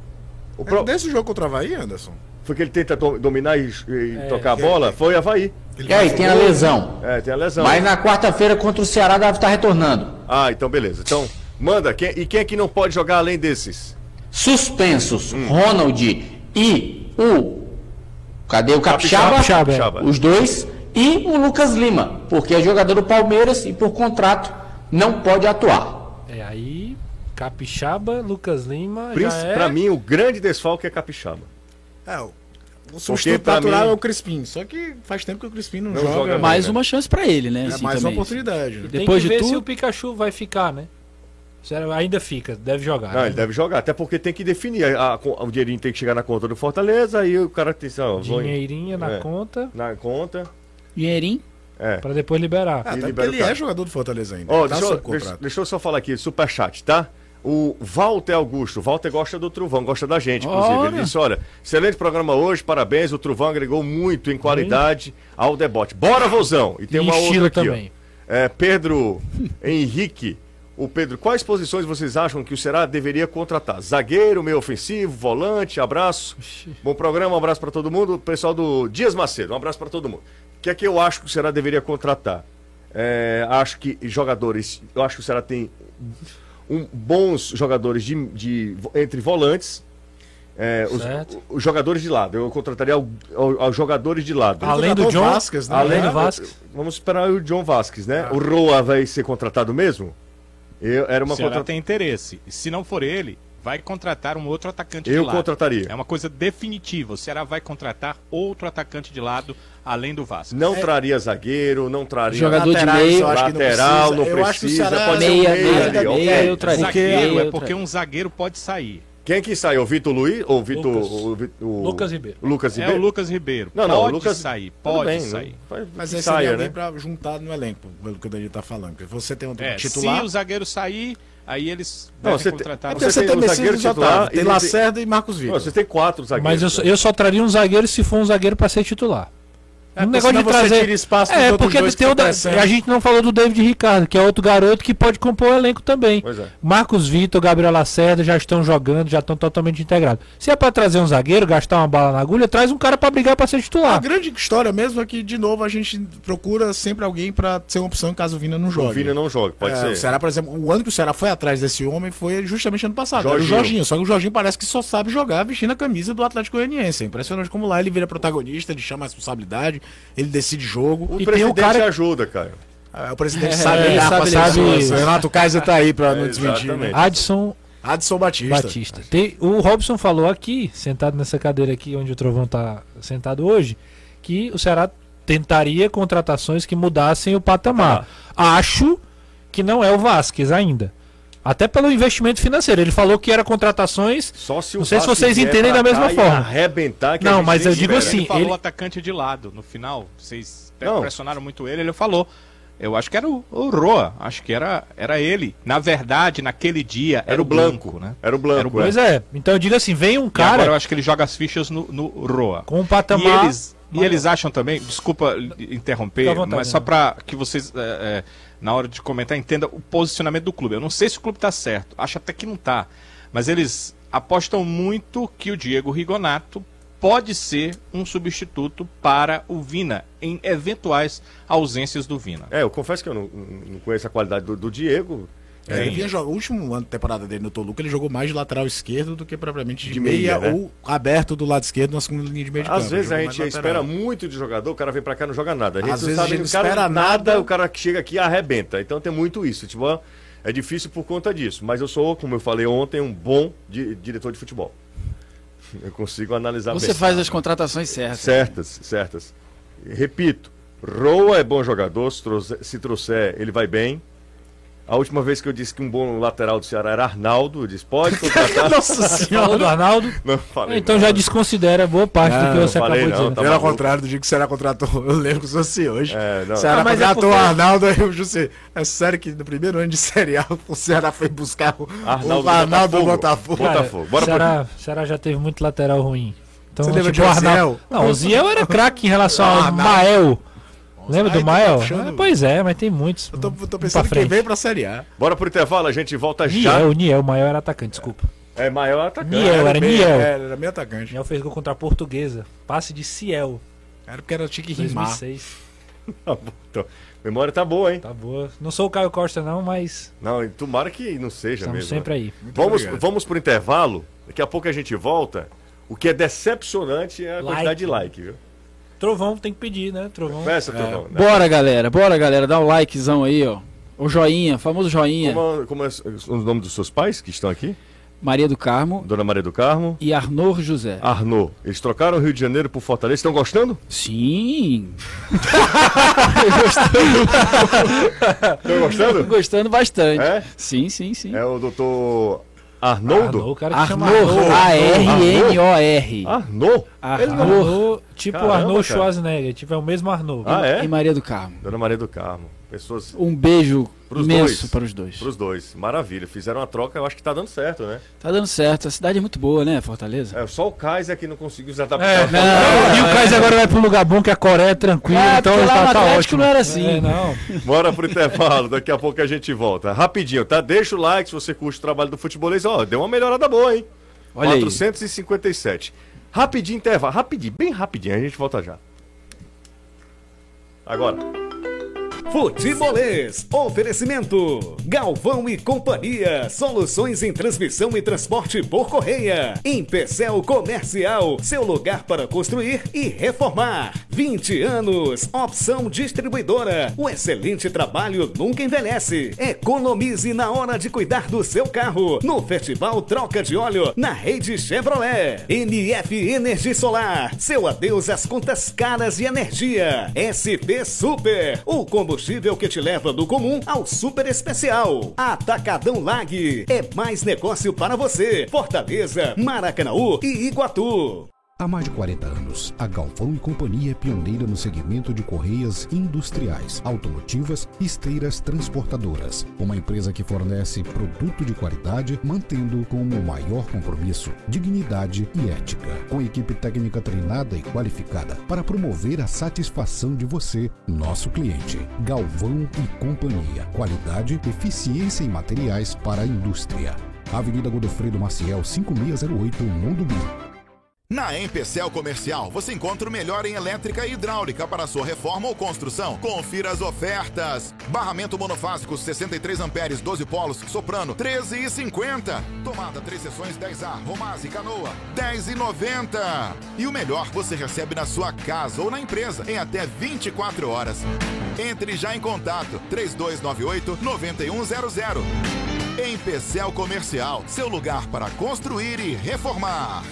o pro- É desse jogo contra o Havaí, Anderson? Foi que ele tenta do- dominar e, e tocar a bola? Foi Havaí. Ele E aí, tem a lesão. É, tem a lesão. Mas na quarta-feira contra o Ceará deve estar retornando. Ah, então beleza. Então, manda. Quem, e quem é que não pode jogar além desses? Suspensos, Hum. Ronald e o. Cadê o Capixaba? Capixaba, é. Capixaba. Os dois. E o Lucas Lima, porque é jogador do Palmeiras e por contrato não pode atuar. É aí, Capixaba, Lucas Lima, Princ- já é... Pra mim, o grande desfalque é Capixaba. É, o, o substituto natural mim- é o Crispim. Só que faz tempo que o Crispim não, Não joga. joga Mais né? uma chance pra ele, né? É assim, mais uma também. oportunidade. né? Tem Depois que de ver se tudo- o Pikachu vai ficar, né? Sério, ainda fica, deve jogar. Não, né? ele deve jogar, até porque tem que definir. A, a- o dinheirinho tem que chegar na conta do Fortaleza, aí o cara tem. Ó, vou- Dinheirinha na É. conta Na conta. Dinheirinho. É. pra depois liberar. Ah, até porque libera o ele é jogador do Fortaleza ainda. Ele tá deixa, eu- deixa- deixa eu só falar aqui, superchat, tá? O Walter Augusto, Walter gosta do Truvão, gosta da gente, inclusive. Ele Olha. disse: olha, excelente programa hoje, parabéns. O Truvão agregou muito em qualidade ao debote. Bora, vozão! E tem E uma outra aqui, também. ó. É, Pedro Henrique. O Pedro, quais posições vocês acham que o Ceará deveria contratar? Zagueiro, meio ofensivo, volante, abraço. Bom programa, um abraço para todo mundo. Pessoal do Dias Macedo, um abraço para todo mundo. O que é que eu acho que o Ceará deveria contratar? É, acho que jogadores, eu acho que o Ceará tem um- bons jogadores de, de- entre volantes. é, os, Certo. os jogadores de lado. Eu contrataria aos jogadores de lado. Além do John, Vasquez, né? além do Vasquez. Vamos esperar o John Vasquez, né? O Roa vai ser contratado mesmo? Eu, era O uma Ceará contra... tem interesse. E se não for ele, vai contratar um outro atacante Eu de lado. contrataria. É uma coisa definitiva. O Ceará vai contratar outro atacante de lado, além do Vasco. Não traria zagueiro, não traria Jogador de Laterais, meio. eu acho que não lateral, não precisa. Eu acho que o precisa. Ceará- Pode ser um Meia, meia, meia, ali, ok. meia, eu traria. zagueiro Meia, é eu porque traria. um zagueiro pode sair. Quem que saiu? O Vitor Luiz ou o Vitor Lucas. o, o- Lucas Ribeiro. Lucas É Ribeiro? o Lucas Ribeiro. Não, não, pode o Lucas sair, pode bem, sair. não- Mas aí seria saia, alguém né? pra juntar no elenco, pelo que o Danilo tá falando. Porque você tem um É, titular. se o zagueiro sair, aí eles Não, devem você tem- contratar é um porque Você, tem tem o Messias zagueiro titular e Tem Lacerda e Marcos Não, Vitor. você tem quatro zagueiros. Mas eu, só- né? eu só traria um zagueiro se for um zagueiro pra ser titular. É, um negócio de trazer. tira espaço é, porque dois tem o da- crescendo. a gente não falou do David Ricardo, que é outro garoto que pode compor o elenco também. Pois é. Marcos Vitor, Gabriel Lacerda já estão jogando, já estão totalmente integrados. Se é pra trazer um zagueiro, gastar uma bala na agulha, traz um cara pra brigar pra ser A titular. grande história mesmo é que, de novo, a gente procura sempre alguém pra ser uma opção caso o Vina não jogue. O Vina não joga, pode É, ser. O Ceará, por exemplo, o ano que o Ceará foi atrás desse homem foi justamente ano passado. Era o Jorginho. Jorginho. Só que o Jorginho parece que só sabe jogar vestindo a camisa do Atlético Goianiense. É impressionante como lá ele vira protagonista, ele chama a responsabilidade, ele decide jogo. O E tem presidente o cara- ajuda, Caio. Ah, o presidente É, sabe lidar sabe. Sabe- O Renato Kaiser tá aí pra não É, desmentir. exatamente. Né? Adson Adson Batista. Batista. Tem, o Robson falou aqui, sentado nessa cadeira aqui onde o Trovão tá sentado hoje, que o Ceará tentaria contratações que mudassem o patamar. Acho que não é o Vasquez ainda. Até pelo investimento financeiro. Ele falou que era contratações. Só se o Não sei se vocês entendem da mesma e forma. Arrebentar que Não, mas eu digo espera. assim, ele falou ele- atacante de lado no final. Vocês até Não. pressionaram muito ele. Ele falou. Eu acho que era o, o Roa. Acho que era, era ele. Na verdade, naquele dia Era o Blanco, né? Era o Blanco, Era o Pois é. Então eu digo assim: vem um E agora eu cara acho que ele joga as fichas no, no Roa. com um E patamar. eles, e eles acham também, desculpa interromper, vontade, mas só né? para que vocês, é, é, na hora de comentar, entendam o posicionamento do clube. Eu não sei se o clube está certo, acho até que não está, mas eles apostam muito que o Diego Rigonato pode ser um substituto para o Vina, em eventuais ausências do Vina. É, eu confesso que eu não, não conheço a qualidade do, do Diego. É, ele vinha jogar, o último ano de temporada dele no Toluca, ele jogou mais de lateral esquerdo do que propriamente de, De meia, meia, né? ou aberto do lado esquerdo na segunda linha de meio de Às campo. vezes Ele a gente espera muito de jogador, o cara vem pra cá e não joga nada. A gente Às não vezes a sabe, gente o cara espera nada, nada. o cara que chega aqui e arrebenta. Então tem muito isso. Tipo, é difícil por conta disso. Mas eu sou, como eu falei ontem, um bom di- diretor de futebol. <laughs> Eu consigo analisar Você bem. faz as contratações certas. Certas, certas. Repito, Roa é bom jogador, se trouxer, se trouxer, ele vai bem. A última vez que eu disse que um bom lateral do Ceará era Arnaldo, eu disse, pode contratar. <laughs> Nossa Falou do Arnaldo? não falei. Então não. já desconsidera boa parte do Não, que você falei acabou não, de dizer. tá Pelo maluco. contrário do dia que o Ceará contratou, <laughs> eu lembro que fosse hoje. É, não. O Ceará Ah, mas é contratou porque- o Arnaldo, aí o José. É sério que no primeiro ano de Série A o Ceará foi buscar o Arnaldo o Arnaldo do Botafogo. Botafogo. Cara, Botafogo. Bora pro- Ceará, Ceará já teve muito lateral ruim. Então, Você lembra tipo, de o Arnaldo-? Não, o Ziel era craque em relação Ah, ao. Mael. Lembra Aí do Mael? Ah, pois é, mas tem muitos. Eu tô, tô pensando pra frente. veio pra Série A. Bora pro intervalo, a gente volta já. Niel, Niel, o Mael era atacante, desculpa. É maior atacante. Niel, era meio- Niel. é, Era meio atacante. Niel fez gol contra a Portuguesa. Passe de Ciel, Era porque era tinha que rimar. 2006. Tá então. Memória tá boa, hein? Tá boa. Não sou o Caio Costa não, mas Não, tomara que não seja estamos mesmo. sempre né? aí. Vamos, obrigado. vamos pro intervalo. Daqui a pouco a gente volta. O que é decepcionante é a Like. quantidade de like, viu? Trovão tem que pedir, né? Trovão. Peça, Trovão. né? Bora, galera, bora, galera, dá o likezão aí, ó. O joinha, famoso joinha. Como, como é o nome dos seus pais que estão aqui? Maria do Carmo Dona Maria do Carmo. e Arnor José. Arnaud. Eles trocaram o Rio de Janeiro por Fortaleza. Estão gostando? Sim. Estão gostando? gostando bastante. É? Sim, sim, sim. É o doutor Arnoldo? Arnaud, o cara que chama Arnor, Arnaud. A-R-n-O-R. Arnaud? Arnaud, tipo Caramba, Arnaud cara. Schwarzenegger, tipo é o mesmo Arnaud. Ah, é? E Maria do Carmo. Dona Maria do Carmo. Pessoas Um beijo pros imenso dois. para os dois. Pros dois. Maravilha. Fizeram uma troca, eu acho que tá dando certo, né? Tá dando certo. A cidade é muito boa, né, Fortaleza? É, só o Kaiser que não conseguiu se É, adaptar. não, e o Kaiser agora vai pra um lugar bom que a Coreia é tranquila, Ah, então lá tá, no tá Atlético ótimo. não era assim. É, não. Bora pro intervalo, daqui a pouco a gente volta. Rapidinho, tá? Deixa o like se você curte o trabalho do futebolês. Ó, deu uma melhorada boa, hein? Olha aí. 457. Rapidinho, intervalo. Rapidinho, bem rapidinho. A gente volta já. Agora. Futebolês, oferecimento. Galvão e Companhia, soluções em transmissão e transporte por correia. Empecel Comercial, seu lugar para construir e reformar. 20 anos, opção distribuidora. O excelente trabalho nunca envelhece. Economize na hora de cuidar do seu carro. No Festival Troca de Óleo, na rede Chevrolet. NF Energia Solar, seu adeus às contas caras de energia. SP Super, o combustível que te leva do comum ao super especial. Atacadão Lag, é mais negócio para você. Fortaleza, Maracanaú e Iguatu. Há mais de 40 anos, a Galvão e Companhia é pioneira no segmento de correias industriais, automotivas e esteiras transportadoras. Uma empresa que fornece produto de qualidade, mantendo como maior compromisso dignidade e ética. Com equipe técnica treinada e qualificada para promover a satisfação de você, nosso cliente. Galvão e Companhia. Qualidade, eficiência em materiais para a indústria. Avenida Godofredo Maciel, 5608, Mundo Bill. Na Empecel Comercial, você encontra o melhor em elétrica e hidráulica para sua reforma ou construção. Confira as ofertas. Barramento monofásico 63 amperes, 12 polos, soprano 13,50. Tomada 3 seções 10A, Romase, Canoa 10,90. E o melhor você recebe na sua casa ou na empresa em até 24 horas. Entre já em contato 3298 9100. Empecel Comercial, seu lugar para construir e reformar.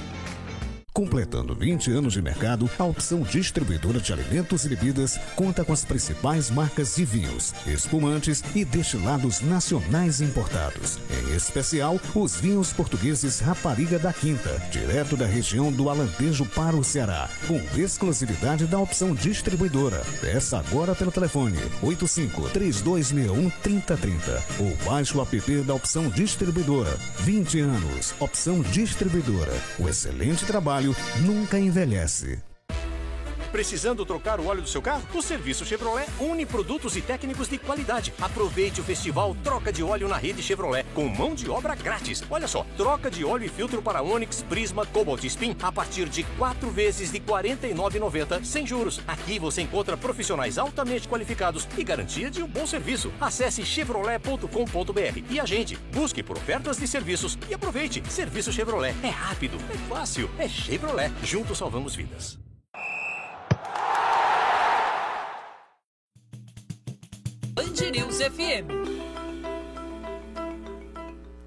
Completando 20 anos de mercado, a opção distribuidora de alimentos e bebidas conta com as principais marcas de vinhos, espumantes e destilados nacionais importados. Em especial, os vinhos portugueses Rapariga da Quinta, direto da região do Alentejo para o Ceará, com exclusividade da opção distribuidora. Peça agora pelo telefone 85 3261 3030 ou baixe o app da opção distribuidora. 20 anos, opção distribuidora. O excelente trabalho nunca envelhece. Precisando trocar o óleo do seu carro? O serviço Chevrolet une produtos e técnicos de qualidade. Aproveite o festival Troca de Óleo na rede Chevrolet com mão de obra grátis. Olha só, troca de óleo e filtro para Onix, Prisma, Cobalt e Spin a partir de quatro vezes de R$ 49,90 sem juros. Aqui você encontra profissionais altamente qualificados e garantia de um bom serviço. Acesse chevrolet.com.br e agende. Busque por ofertas de serviços e aproveite. Serviço Chevrolet é rápido, é fácil, é Chevrolet. Juntos salvamos vidas. Band News FM.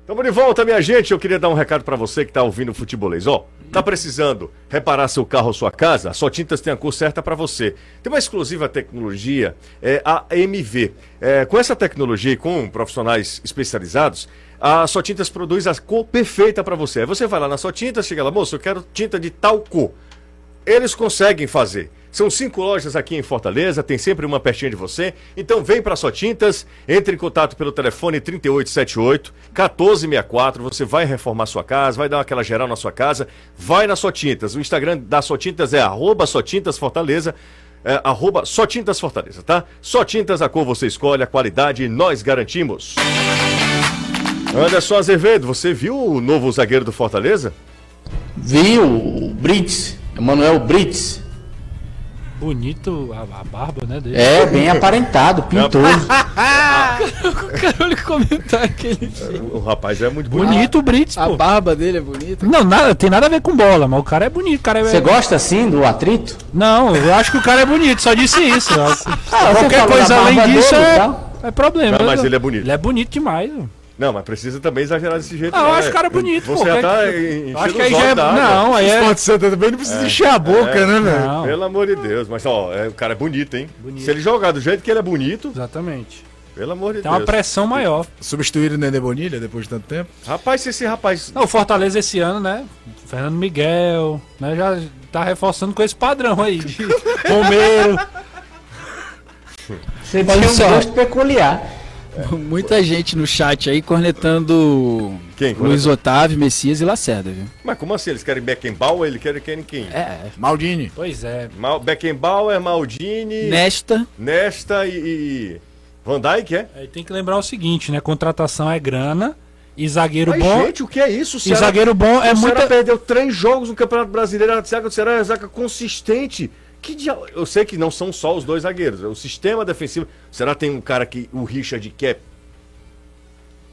Tamo de volta, minha gente. Eu queria dar um recado pra você que tá ouvindo o futebolês. Ó, tá precisando reparar seu carro ou sua casa? A Só Tintas tem a cor certa pra você. Tem uma exclusiva tecnologia, é a MV. É, com essa tecnologia e com profissionais especializados, a Só Tintas produz a cor perfeita pra você. Aí você vai lá na Só Tintas, chega lá, moço, eu quero tinta de tal cor. Eles conseguem fazer. São cinco lojas aqui em Fortaleza, tem sempre uma pertinho de você. Então vem para Só Tintas, entre em contato pelo telefone 3878 1464. Você vai reformar sua casa, vai dar aquela geral na sua casa. Vai na Só Tintas. O Instagram da Só Tintas é arroba Só Tintas Fortaleza. É, arroba Só Tintas Fortaleza, tá? Só Tintas, a cor você escolhe, a qualidade nós garantimos. Anderson Azevedo, você viu o novo zagueiro do Fortaleza? Viu o Brits, Emanuel Brits. Bonito a, a barba, né? Dele. É, bem aparentado, pintoso. <laughs> Olha o comentário que ele fez. O rapaz é muito bonito. Bonito o Brits, A pô. barba dele é bonita. Não, nada, tem nada a ver com bola, mas o cara é bonito. o Cara é... Você gosta assim do atrito? Não, eu acho que o cara é bonito, só disse isso. Ah, Qualquer coisa além disso dele é, tal. é problema. Não, mas ele é bonito. Ele é bonito demais. ó. Não, mas precisa também exagerar desse jeito. Ah, eu né? acho o cara bonito, Você pô. já tá Eu enchendo acho que os aí já é. Não, aí é. Pode ser também, não precisa encher a boca, né, velho? Não, Pelo amor de Deus. Mas, ó, é, o cara é bonito, hein? Se ele jogar do jeito que ele é bonito, exatamente. pelo amor de Tem uma Deus. pressão maior. Substituir o Nenê Bonilha depois de tanto tempo. Rapaz, se esse rapaz. Não, o Fortaleza esse ano, né? Fernando Miguel, né? Já tá reforçando com esse padrão aí. de <laughs> Romero. Você tinha um gosto peculiar. <laughs> Muita gente no chat aí cornetando Quem? Luiz Otávio, Messias e Lacerda, viu? Mas como assim? Eles querem Beckenbauer? Eles querem, querem quem? É. Maldini. Pois é. Mal, Beckenbauer, Maldini... Nesta. Nesta e... e... Van Dijk, é? Aí tem que lembrar o seguinte, né? Contratação é grana e zagueiro Mas, bom. gente, o que é isso? O E zagueiro bom é o Ceará muita- perdeu três jogos no Campeonato Brasileiro. A zaga do Ceará é uma zaga consistente. Que dia... Eu sei que não são só os dois zagueiros. O sistema defensivo. O Ceará tem um cara que. O Richard, que é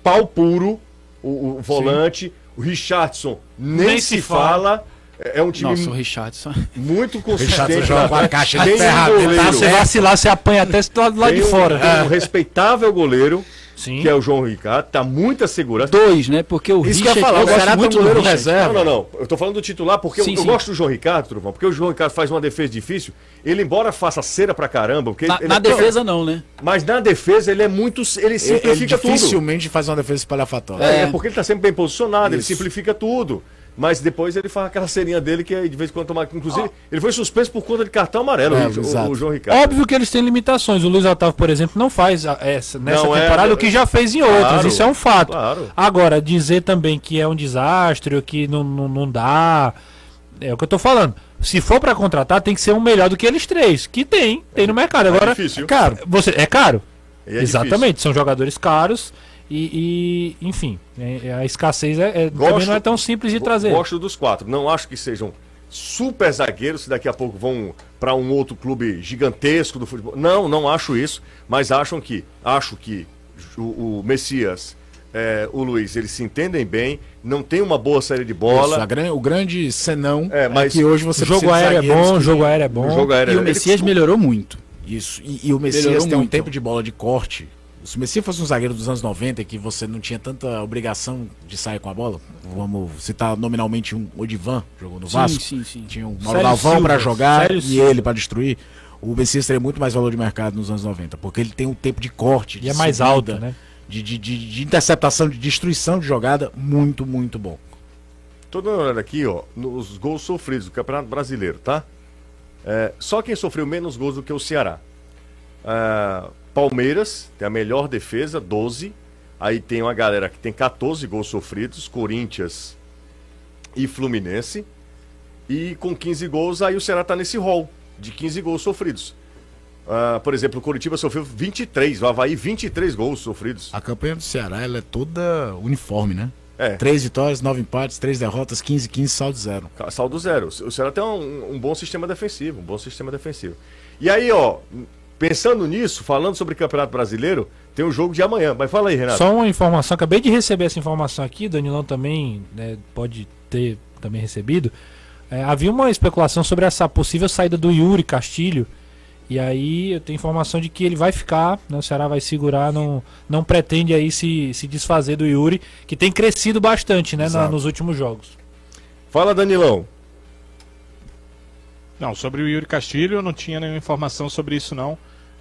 pau puro. O, o volante. O Richardson nem, Nem se se fala. É é um time Nossa, o Richardson. muito <laughs> consistente. Richardson joga com a caixa de Tem um goleiro. Se você vacilar, você apanha até se do lado Tem de um- fora. tem um respeitável goleiro, Sim. que é o João Ricardo. Tá muita segurança. Dois, né? Porque o Isso que eu Richard, ia falar, eu o gosto tem muito um do goleiro Richard. reserva. Não, não, não. Eu tô falando do titular porque Sim, eu, eu sim. gosto do João Ricardo, porque o João Ricardo faz uma defesa difícil. Ele, embora faça cera pra caramba, porque Na, ele na é- defesa não, né? Mas na defesa ele é muito. Ele Ele, simplifica tudo. dificilmente faz uma defesa espalhafatória. É, É. porque ele tá sempre bem posicionado, ele Isso. simplifica tudo. Mas depois ele faz aquela serinha dele que é de vez em quando toma. Inclusive, ele foi suspenso por conta de cartão amarelo, É, o, o- João Ricardo. Óbvio que eles têm limitações. O Luiz Otávio, por exemplo, não faz a- essa, nessa Não, é- temporada o que já fez em outras. Claro, Isso é um fato. claro. Agora, dizer também que é um desastre, ou que não, não, não dá. É o que eu tô falando. Se for pra contratar, tem que ser um melhor do que eles três. Que tem, tem no mercado. Agora, é difícil. é caro. Você, é caro? É Exatamente, são jogadores caros. E, e, enfim, é- é- a escassez é, é- também Gosto- não é tão simples de trazer. Gosto dos quatro. Não acho que sejam super zagueiros, se daqui a pouco vão para um outro clube gigantesco do futebol. Não, não acho isso. Mas acham que, acho que o, o Messias, é, o Luiz, eles se entendem bem, não tem uma boa série de bola. Isso, a gran- o grande senão É, é, mas que hoje você jogo aéreo é bom, o que- jogo aéreo é bom. O jogo aéreo, E o Messias melhorou muito. Isso, e, e o Messias Melhorou tem um muito. tempo de bola de corte. Se o Messias fosse um zagueiro dos anos 90, que você não tinha tanta obrigação de sair com a bola, vamos citar nominalmente um Odivan, jogou no Sim, Vasco. sim, sim. Tinha um Mauro Galvão Silva, pra jogar Célio e Silva. ele pra destruir. O Messias teria muito mais valor de mercado nos anos 90, porque ele tem um tempo de corte, de E é mais subida, alto, né? de, de, de, de interceptação, de destruição de jogada, muito, muito bom. Tô dando uma olhada aqui, ó, nos gols sofridos do Campeonato Brasileiro, tá? É, só quem sofreu menos gols do que o Ceará. Ah, Palmeiras tem a melhor defesa, 12. Aí tem uma galera que tem 14 gols sofridos, Corinthians e Fluminense. E com 15 gols, aí o Ceará tá nesse rol de 15 gols sofridos. Ah, por exemplo, o Curitiba sofreu 23, o Havaí 23 gols sofridos. A campanha do Ceará ela é toda uniforme, né? É. Três vitórias, nove empates, três derrotas, 15, 15, saldo zero. Saldo zero. O Ceará tem um, um bom sistema defensivo, um bom sistema defensivo. E aí, ó, pensando nisso, falando sobre Campeonato Brasileiro, tem o jogo de amanhã. Mas fala aí, Renato. Só uma informação, acabei de receber essa informação aqui, Danilão também né, pode ter também recebido. É, havia uma especulação sobre essa possível saída do Yuri Castilho. E aí eu tenho informação de que ele vai ficar, né, o Ceará vai segurar, não, não pretende aí se, se desfazer do Yuri, que tem crescido bastante né, na- nos últimos jogos. Fala, Danilão. Não, sobre o Yuri Castilho eu não tinha nenhuma informação sobre isso não.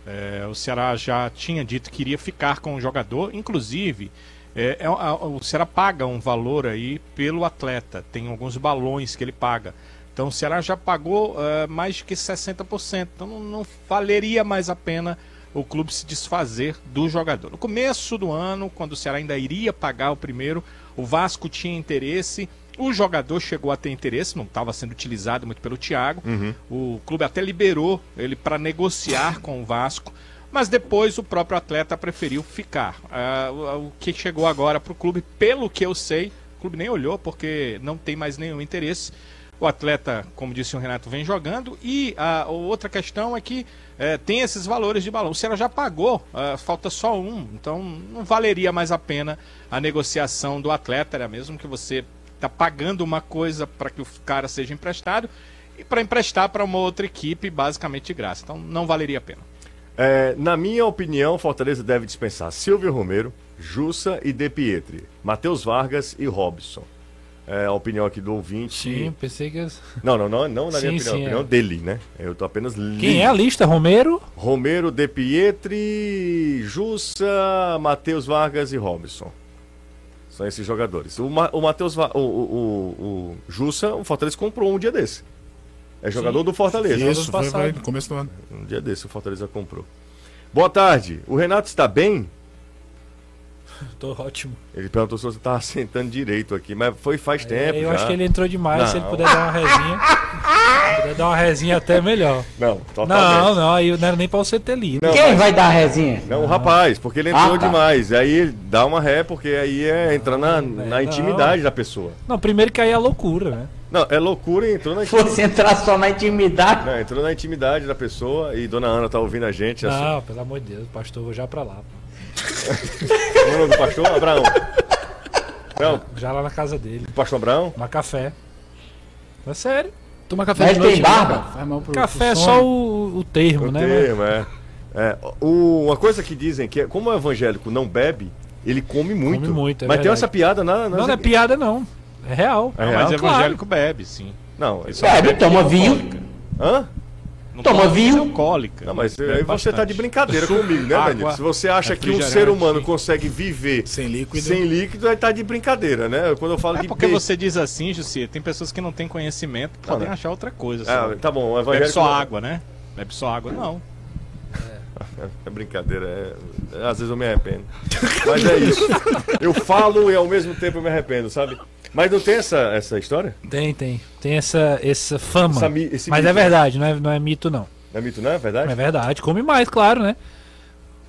É, o Ceará já tinha dito que iria ficar com o jogador, inclusive é, é, o Ceará paga um valor aí pelo atleta, tem alguns balões que ele paga. Então o Ceará já pagou é, mais que 60%, então não, não valeria mais a pena o clube se desfazer do jogador. No começo do ano, quando o Ceará ainda iria pagar o primeiro, o Vasco tinha interesse, o jogador chegou a ter interesse, não estava sendo utilizado muito pelo Thiago. O clube até liberou ele para negociar com o Vasco, mas depois o próprio atleta preferiu ficar. Ah, o, que chegou agora para o clube, pelo que eu sei, o clube nem olhou porque não tem mais nenhum interesse. O atleta, como disse o Renato, vem jogando. E a outra questão é que eh, tem esses valores de balão. O Ceará já pagou, ah, falta só um. Então não valeria mais a pena a negociação do atleta. Era mesmo que você está pagando uma coisa para que o cara seja emprestado e para emprestar para uma outra equipe, basicamente de graça. Então não valeria a pena. É, na minha opinião, Fortaleza deve dispensar Silvio Romero, Jussa e De Pietri, Matheus Vargas e Robson. É a opinião aqui do ouvinte. Sim, pensei que. Não, não, não, não na Sim, minha opinião, sim, a opinião é. dele, né? Eu tô apenas lendo. Quem é a lista? Romero? Romero, De Pietri, Jussa, Matheus Vargas e Robson. São esses jogadores. O, Ma o Matheus Va- o, o, o, o Jussa, o Fortaleza comprou um dia desse. É jogador Sim. do Fortaleza. Isso, foi, foi no começo do ano. Um dia desse o Fortaleza comprou. Boa tarde. O Renato está bem? <laughs> Tô ótimo. Ele perguntou se você estava sentando direito aqui, mas foi faz tempo. É, eu já. acho que ele entrou demais. Não. Se ele puder dar uma resinha. se puder dar uma resinha até melhor. Não, totalmente. Não, não, aí não era nem pra você ter lido. Não, Quem mas- vai dar a resinha? Não, o rapaz, porque ele entrou Ah, tá. demais. Aí ele dá uma ré, porque aí é entrar na, na intimidade da pessoa. Não, primeiro que aí é loucura, né? Não, é loucura e entrou na Se fosse entrar só na intimidade. Não, entrou na intimidade da pessoa e Dona Ana tá ouvindo a gente. assim. Não, pelo amor de Deus, pastor, vou já pra lá. pô. <laughs> O nome do pastor? Abraão. Não, Já lá na casa dele. pastor Abraão? Tomar café. É sério. Toma café Mas de noite. tem né, barba? mal pro- Café é pro só sono. o, o termo, O né? termo, é. É, o- uma coisa que dizem que é, como o evangélico não bebe, ele come muito. Come muito, é Mas tem verdade. essa piada na. nas- Não, não é piada, não. É real. É Não, real? mas evangélico bebe, sim. Não, Ele só Bebe, toma bebida vinho. Hã? Não Toma vinho. alcoólica. Não, mas Bebe aí você tá bastante. de brincadeira comigo, né, <laughs> Água, Danilo? Se você acha que um ser humano consegue viver Sem líquido. sem líquido, aí tá de brincadeira, né? Quando eu falo É que. porque be- você diz assim, Jussi, tem pessoas que não têm conhecimento, podem né? achar outra coisa. Ah, tá bom, Bebe só água, né? Bebe só água, não. É brincadeira, é- às vezes eu me arrependo. Mas é isso. Eu falo e ao mesmo tempo eu me arrependo, sabe? Mas não tem essa, essa história? Tem, tem. Tem essa, essa fama. Essa Mas mito. é verdade, não é, não é mito, não. Não é mito, não? É verdade? É verdade. Come mais, claro, né?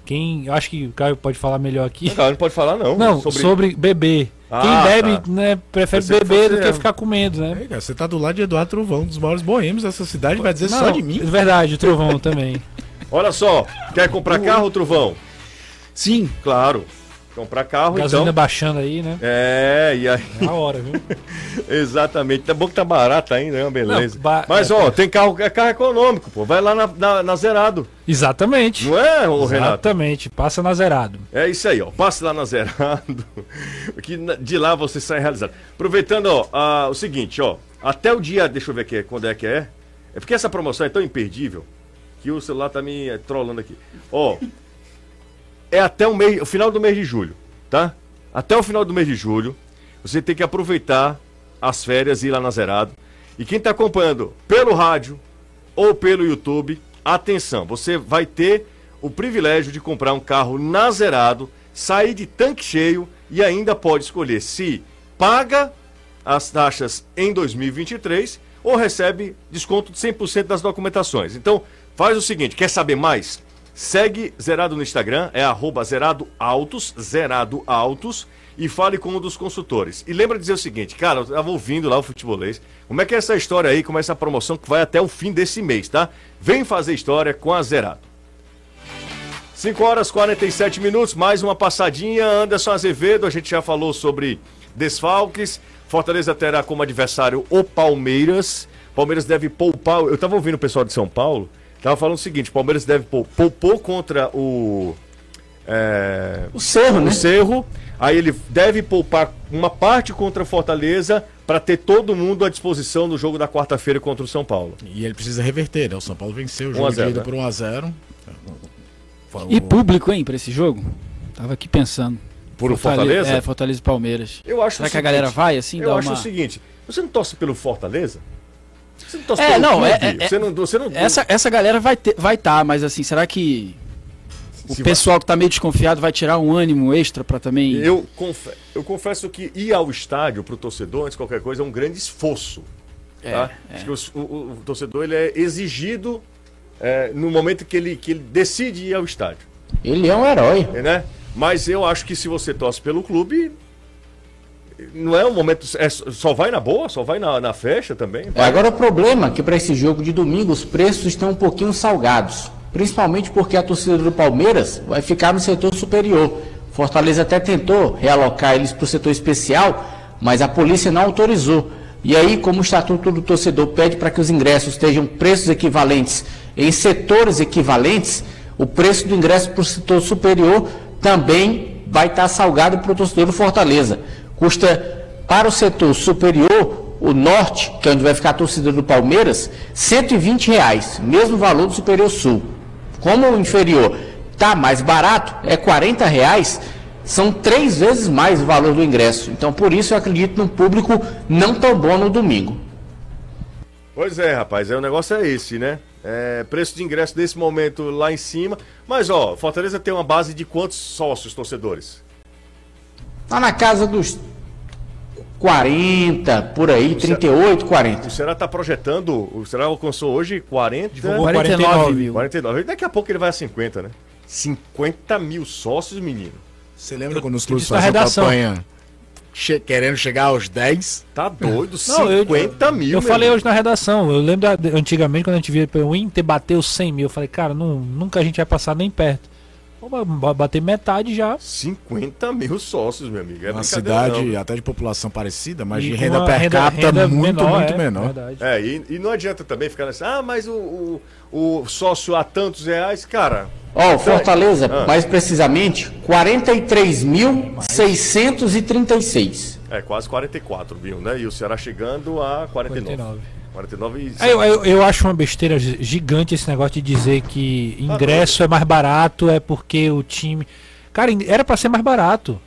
Quem. Eu acho que o Caio pode falar melhor aqui. Não, não pode falar, não. Não, sobre, beber. Ah, Quem bebe, tá. né, prefere beber do que ficar comendo, né? Ei, cara, você tá do lado de Eduardo Trovão, um dos maiores boêmios dessa cidade, vai dizer Não, só de mim. É verdade, o Trovão também. Olha só, quer comprar carro, Truvão? Sim. Claro. Comprar carro, Gasolina então. baixando aí, né? É, e aí. Na hora, viu? <laughs> Exatamente. Tá bom que tá barato ainda, é uma beleza. Não, ba- Mas, é, ó, tem carro, é carro econômico, pô. Vai lá na, na, na Zerado. Exatamente. Não é, ô Renato? Exatamente. Passa na zerado. É isso aí, ó. Passe lá na Zerado. <laughs> que de lá você sai realizado. Aproveitando, ó, ah, o seguinte, ó. Até o dia. Deixa eu ver aqui, quando é que é. É porque essa promoção é tão imperdível que o celular tá me eh, trollando aqui. Ó. É até o, mês, o final do mês de julho, tá? Até o final do mês de julho. Você tem que aproveitar as férias e ir lá na Zerado. E quem tá acompanhando pelo rádio ou pelo YouTube, atenção, você vai ter o privilégio de comprar um carro na Zerado, sair de tanque cheio e ainda pode escolher se paga as taxas em 2023 ou recebe desconto de 100% das documentações. Então, faz o seguinte, quer saber mais? Segue Zerado no Instagram, é arroba Zerado Autos, Zerado Autos, e fale com um dos consultores. E lembra de dizer o seguinte, cara, eu tava ouvindo lá o futebolês, como é que é essa história aí, como é essa promoção que vai até o fim desse mês, tá? Vem fazer história com a Zerado. 5 horas e 47 minutos, mais uma passadinha. Anderson Azevedo, a gente já falou sobre desfalques. Fortaleza terá como adversário o Palmeiras. Palmeiras deve poupar. Eu tava ouvindo o pessoal de São Paulo, tava falando o seguinte: Palmeiras deve pou- poupou contra o. é, O Cerro, né? o Cerro. Aí ele deve poupar uma parte contra a Fortaleza para ter todo mundo à disposição no jogo da quarta-feira contra o São Paulo. E ele precisa reverter, né? O São Paulo venceu o 1 a jogo de 0, ida né? por 1x0. E público, hein, pra esse jogo? Tava aqui pensando. Por o Fortaleza? É, Fortaleza e Palmeiras. Eu acho Será o que a seguinte, galera vai assim? Eu acho uma... o seguinte: você não torce pelo Fortaleza? Você não torce É, pelo não, clube? é- é- você não, você não Essa, essa galera vai estar, vai tá, mas assim, será que o Se pessoal que tá meio desconfiado vai tirar um ânimo extra pra também. Eu, confe- eu confesso que ir ao estádio pro torcedor, antes de qualquer coisa, é um grande esforço. É, tá? Acho que o, o- o torcedor ele é exigido é, no momento que ele, que ele decide ir ao estádio. Ele é um herói. Né? Mas eu acho que se você torce pelo clube, não é um momento. é, só vai na boa, só vai na, na festa também. É, agora o problema é que para esse jogo de domingo os preços estão um pouquinho salgados. Principalmente porque a torcida do Palmeiras vai ficar no setor superior. Fortaleza até tentou realocar eles para o setor especial, mas a polícia não autorizou. E aí, como o Estatuto do Torcedor pede para que os ingressos estejam preços equivalentes em setores equivalentes, o preço do ingresso para o setor superior também vai estar salgado para o torcedor do Fortaleza. Custa para o setor superior, o norte, que é onde vai ficar a torcida do Palmeiras, 120 reais, mesmo valor do superior sul. Como o inferior está mais barato, é 40 reais, são três vezes mais o valor do ingresso. Então, por isso, eu acredito num público não tão bom no domingo. Pois é, rapaz, é, o negócio é esse, né? É, preço de ingresso nesse momento lá em cima. Mas, ó, Fortaleza tem uma base de quantos sócios torcedores? Tá na casa dos 40, por aí, 38, 40. O Ceará está projetando, o Ceará alcançou hoje 40... Divulgou 49 mil. 49. Daqui a pouco ele vai a 50, né? 50 mil sócios, menino. Você lembra quando os clubes faziam campanha che- querendo chegar aos 10? Tá doido, Não, eu- 50 mil, Eu falei amigo. hoje na redação. Eu lembro da- antigamente quando a gente via o Inter bateu 100 mil. Eu falei, cara, não- nunca a gente vai passar nem perto. Bater metade já. 50 mil sócios, meu amigo. É uma cidade não. até de população parecida, mas E de renda per renda- capita renda muito, menor, muito é, menor. É, e, e não adianta também ficar assim, ah, mas o, o, o sócio a tantos reais, cara. Ó, o Fortaleza, Ah. mais precisamente, 43.636. É, quase 44 mil, né? E o Ceará chegando a 49. 49. 49 e... Aí Eu, eu, eu acho uma besteira gi- gigante esse negócio de dizer que ingresso é mais barato, é porque o time. Cara, era pra ser mais barato.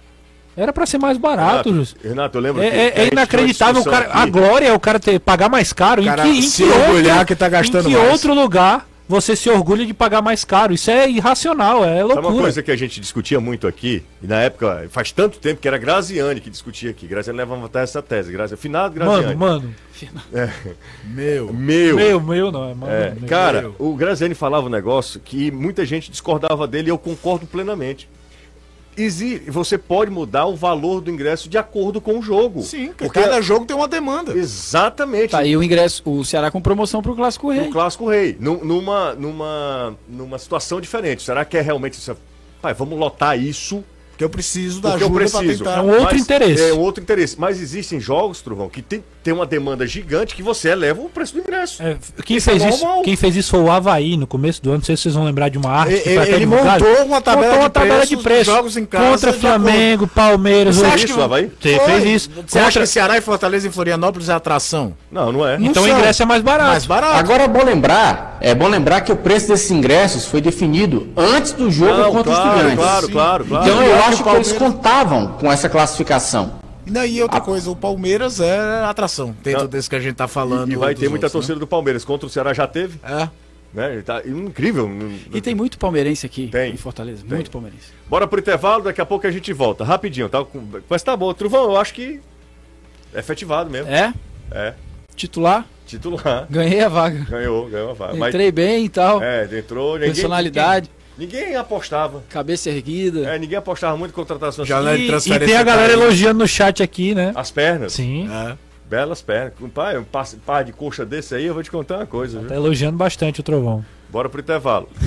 Era pra ser mais barato, Renato. Renato, eu lembro É, que- é- é inacreditável. O cara, a glória é o cara ter, pagar mais caro. cara em que, em se que orgulhar outro, que tá gastando em que mais. outro lugar você se orgulha de pagar mais caro? Isso é irracional, é Sabe uma loucura. coisa que a gente discutia muito aqui, e na época, faz tanto tempo que era Graziani que discutia aqui. Graziani levava essa tese. Graziani, finado Graziani. Mano, mano. Meu. Meu. Meu, meu não, é mano. É, meu. cara, o Graziani falava um negócio que muita gente discordava dele e eu concordo plenamente. Exi você pode mudar o valor do ingresso de acordo com o jogo. Sim, porque cada jogo tem uma demanda. Exatamente. Tá aí o ingresso, o Ceará com promoção pro Clássico Rei. No Clássico Rei. Nu- Numa, numa, numa situação diferente. Será que é realmente isso? Pai, vamos lotar isso. Porque eu preciso da Porque ajuda preciso. tentar. É um outro Mas- interesse. É um outro interesse. Mas existem jogos, Truvão, que tem, tem uma demanda gigante que você eleva o preço do ingresso. É, quem, Isso é fez isso, normal. quem fez isso foi o Havaí no começo do ano. Não sei se vocês vão lembrar de uma arte. Ele- que até ele divulgada. montou uma tabela Montou uma de tabela preços de preço jogos em casa contra Flamengo, Palmeiras. Você acha que isso, Havaí? Você fez isso. Você acha Contra- que Ceará e Fortaleza em Florianópolis é atração? Não, não é. Então o são. ingresso é mais barato. Mais barato. Agora é bom lembrar, é bom lembrar que o preço desses ingressos foi definido antes do jogo Não, contra claro, os estudantes. claro, claro, claro. Então E eu olha acho que eles contavam com essa classificação. E daí outra coisa, o Palmeiras é atração, dentro Não. desse que a gente tá falando. E, e vai ter muita outros, né? torcida do Palmeiras. Contra o Ceará já teve. É. Né? Ele Tá incrível. E tem muito palmeirense aqui Tem. em Fortaleza. Tem. Muito palmeirense. Bora pro intervalo, daqui a pouco a gente volta. Rapidinho, tá? Com- Mas tá bom. Truvão, eu acho que é efetivado mesmo. É? É. Titular, Titular. ganhei a vaga. Ganhou, ganhou a vaga. Mas- Entrei bem e tal. É, entrou. Ninguém, Personalidade, Ninguém, ninguém apostava. cabeça erguida. É, ninguém apostava muito em contratação. Janela de E, e transferência tem a galera caiu. elogiando no chat aqui, né? As pernas. Sim. É. Belas pernas. Um pai, um par de coxa desse aí, eu vou te contar uma coisa. Tá elogiando bastante o Trovão. Bora pro intervalo. <laughs>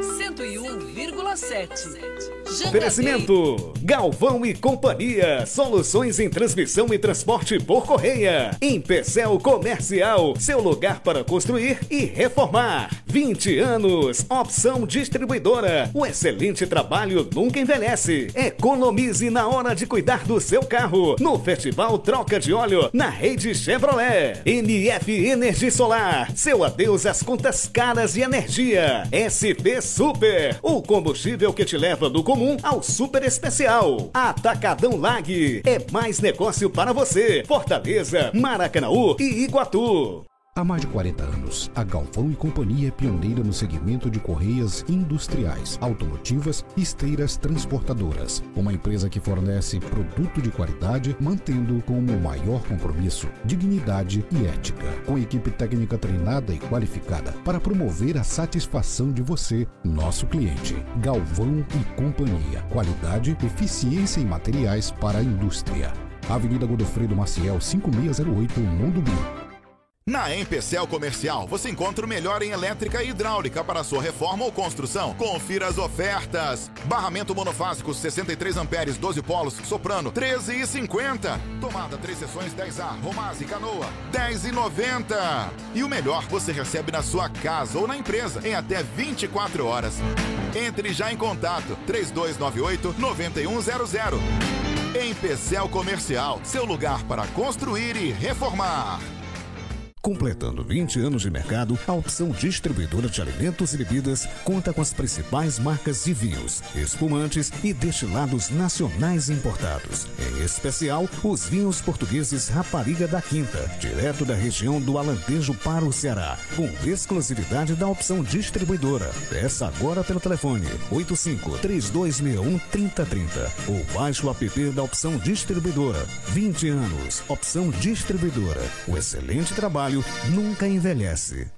101,7. Oferecimento Galvão e Companhia, soluções em transmissão e transporte por correia. Empecel Comercial, seu lugar para construir e reformar. 20 anos, opção distribuidora. O excelente trabalho nunca envelhece. Economize na hora de cuidar do seu carro. No Festival Troca de Óleo, na rede Chevrolet. NF Energia Solar, seu adeus às contas caras de energia. SP Super, o combustível que te leva do comum ao super especial. Atacadão Lag, é mais negócio para você. Fortaleza, Maracanaú e Iguatu. Há mais de 40 anos, a Galvão e Companhia é pioneira no segmento de correias industriais, automotivas e esteiras transportadoras. Uma empresa que fornece produto de qualidade, mantendo como maior compromisso dignidade e ética. Com equipe técnica treinada e qualificada para promover a satisfação de você, nosso cliente. Galvão e Companhia. Qualidade, eficiência em materiais para a indústria. Avenida Godofredo Maciel, 5608, Mundo Bim. Na Empecel Comercial, você encontra o melhor em elétrica e hidráulica para sua reforma ou construção. Confira as ofertas. Barramento monofásico 63 amperes, 12 polos, soprano 13,50. Tomada 3 seções 10A, Romase, Canoa 10,90. E o melhor você recebe na sua casa ou na empresa em até 24 horas. Entre já em contato 3298 9100. Empecel Comercial, seu lugar para construir e reformar. Completando 20 anos de mercado, a opção distribuidora de alimentos e bebidas conta com as principais marcas de vinhos, espumantes e destilados nacionais importados. Em especial, os vinhos portugueses Rapariga da Quinta, direto da região do Alentejo para o Ceará, com exclusividade da opção distribuidora. Peça agora pelo telefone 85 3261 3030 ou baixe o app da opção distribuidora. 20 anos, opção distribuidora. O excelente trabalho nunca envelhece.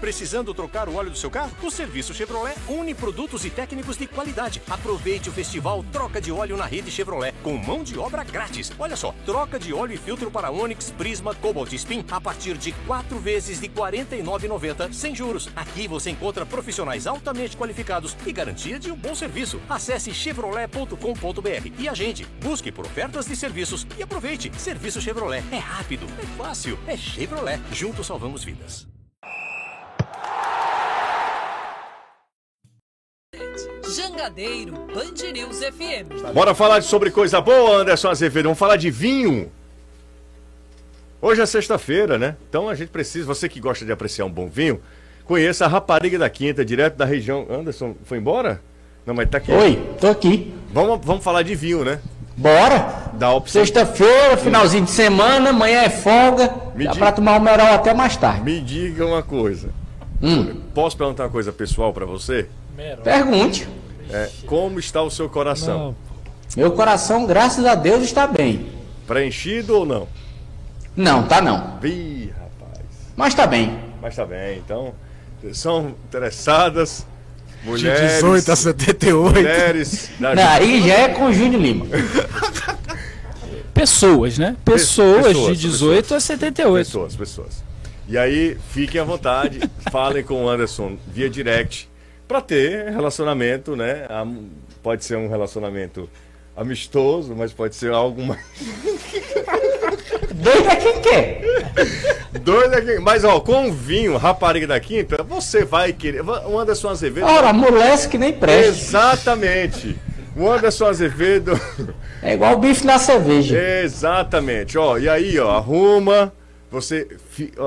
Precisando trocar o óleo do seu carro? O serviço Chevrolet une produtos e técnicos de qualidade. Aproveite o festival Troca de Óleo na rede Chevrolet com mão de obra grátis. Olha só, troca de óleo e filtro para Onix, Prisma, Cobalt e Spin a partir de quatro vezes de R$ 49,90 sem juros. Aqui você encontra profissionais altamente qualificados e garantia de um bom serviço. Acesse chevrolet.com.br e agende. Busque por ofertas de serviços e aproveite. Serviço Chevrolet é rápido, é fácil, é Chevrolet. Juntos salvamos vidas. Jangadeiro, Band News FM. Bora falar sobre coisa boa, Anderson Azevedo. Vamos falar de vinho. Hoje é sexta-feira, né? Então a gente precisa, você que gosta de apreciar um bom vinho, conheça a Rapariga da Quinta, direto da região. Anderson, foi embora? Não, mas tá aqui. Oi, tô aqui. Vamos, vamos falar de vinho, né? Bora! Da opção. Sexta-feira, finalzinho de semana, amanhã é folga. Me dá diga- pra tomar um merol até mais tarde. Me diga uma coisa. Hum. Posso perguntar uma coisa pessoal pra você? Pergunte. É, como está o seu coração? Meu coração, graças a Deus, está bem. Preenchido ou não? Não, tá não. Ih, rapaz. Mas tá bem. Mas tá bem, então. São interessadas. Mulheres. 18 a 78. Mulheres. Da Não, aí já é com o Júnior Lima. <laughs> Pessoas, né? Pessoas, Pessoas, de 18 pessoas. a 78. Pessoas, pessoas. E aí, fiquem à vontade, <laughs> falem com o Anderson via direct para ter relacionamento, né? Pode ser um relacionamento amistoso, mas pode ser algo mais. <laughs> Doido é quem quer. Doido aqui. Mas, ó, com vinho, rapariga da quinta, você vai querer. O Anderson Azevedo. Ora, amolece que nem presta. Exatamente. O Anderson Azevedo. <laughs> É igual o bife na cerveja. Exatamente. Ó, e aí, ó, arruma. Você.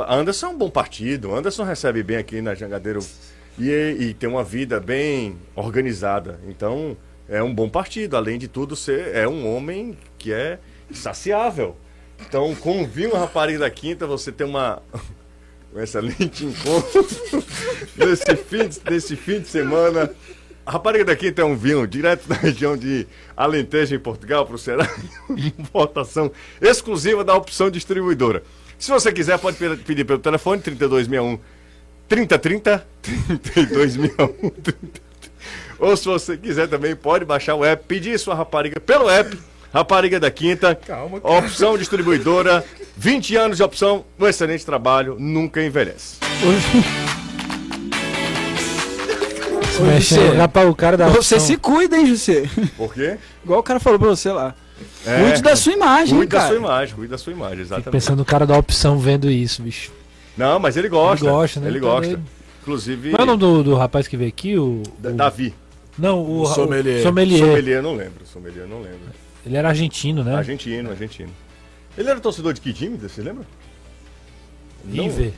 Anderson é um bom partido. Anderson recebe bem aqui na Jangadeiro e, e tem uma vida bem organizada. Então, é um bom partido. Além de tudo, você é um homem que é saciável. Então, com o vinho rapariga da quinta, você tem uma. Um excelente encontro <laughs> nesse fim, de, nesse fim de semana. Rapariga da quinta é um vinho direto da região de Alentejo, em Portugal, para o Ceará. Importação <laughs> exclusiva da opção distribuidora. Se você quiser, pode pe- pedir pelo telefone 3261 3030 3261 30. Ou se você quiser também, pode baixar o app, pedir sua rapariga pelo app, Rapariga da Quinta. Calma, cara. Opção distribuidora, 20 anos de opção, um excelente trabalho, nunca envelhece. Pra o cara da Você opção. se cuida, hein, José? Por quê? Igual o cara falou pra você lá. É, Cuide da sua imagem, Cuide da cara. sua imagem, cuide da sua imagem, Fico exatamente. pensando no cara da opção vendo isso, bicho. Não, mas ele gosta. Ele gosta, né? Ele Tá gosta. doido. Inclusive. Qual é o nome do, do rapaz que veio aqui? O, Da- o- Davi. Não, o, O sommelier. o sommelier. Sommelier, não lembro. Sommelier, não lembro. Ele era argentino, né? Argentino, argentino. Ele era torcedor de que time? Você lembra? Não- River.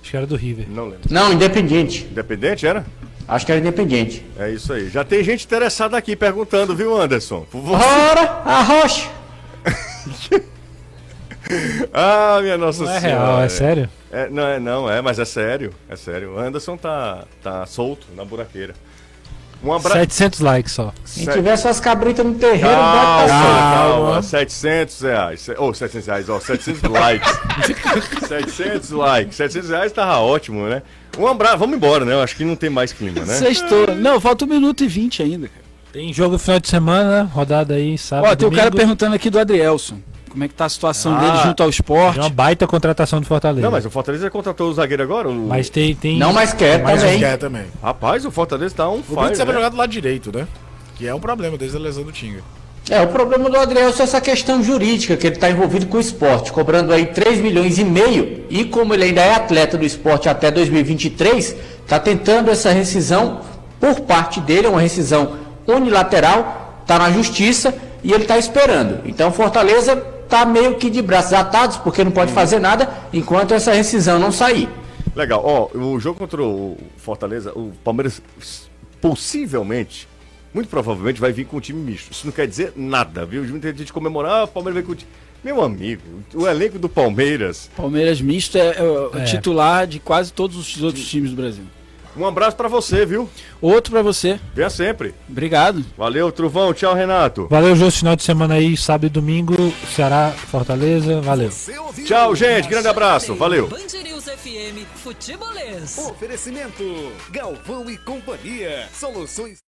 Acho que era do River. Não lembro. Não, independente. Independente era? Acho que era independente. É isso aí. Já tem gente interessada aqui perguntando, viu, Anderson? Por você. Ora, arrocha. <laughs> <laughs> Ah, minha nossa Não é senhora. real, é sério? É, não, é, não, é, mas é sério. É sério. O Anderson tá, tá solto na buraqueira. Um abraço. 700 likes só. Se tiver suas cabritas no terreiro, vai Calma, passar. calma, 700 reais. Ou 700 reais, ó, 700 likes. <laughs> 700 likes. 700 reais tava ótimo, né? Um abraço, vamos embora, né? Eu acho que não tem mais clima, né? Sextou. Não, falta um minuto e vinte ainda, cara. Tem jogo final de semana, rodada aí, sábado. Ó, tem o cara domingo. perguntando aqui do Adrielson. Como é que tá a situação Ah. dele junto ao É esporte? uma baita contratação do Fortaleza. Não, mas o Fortaleza contratou o zagueiro agora? O... Mas tem, tem. Não, mas quer Mas também. quer também. Rapaz, o Fortaleza tá um O Brito fire, sempre né? jogado do lado direito, né? Que é um problema desde a lesão do Tinga. É, o problema do Adrielson é essa questão jurídica, que ele está envolvido com o esporte, cobrando aí 3 milhões e meio, e como ele ainda é atleta do esporte até 2023, está tentando essa rescisão por parte dele, é uma rescisão unilateral, está na justiça e ele está esperando. Então Fortaleza tá meio que de braços atados, porque não pode fazer nada enquanto essa rescisão não sair. Legal. Ó, o jogo contra o Fortaleza, o Palmeiras possivelmente, muito provavelmente vai vir com um time misto. Isso não quer dizer nada, viu? Muita gente comemorar, ah, o Palmeiras vem com o time. Meu amigo, o elenco do Palmeiras. Palmeiras misto é, é o É. titular de quase todos os outros times do Brasil. Um abraço pra você, viu? Outro pra você. Venha sempre. Obrigado. Valeu, Truvão. Tchau, Renato. Valeu, Jô, final de semana aí, sábado e domingo, Ceará, Fortaleza, valeu. Tchau, gente. Grande abraço. Valeu. Band News FM Futebolês. Oferecimento Galvão e Companhia. Soluções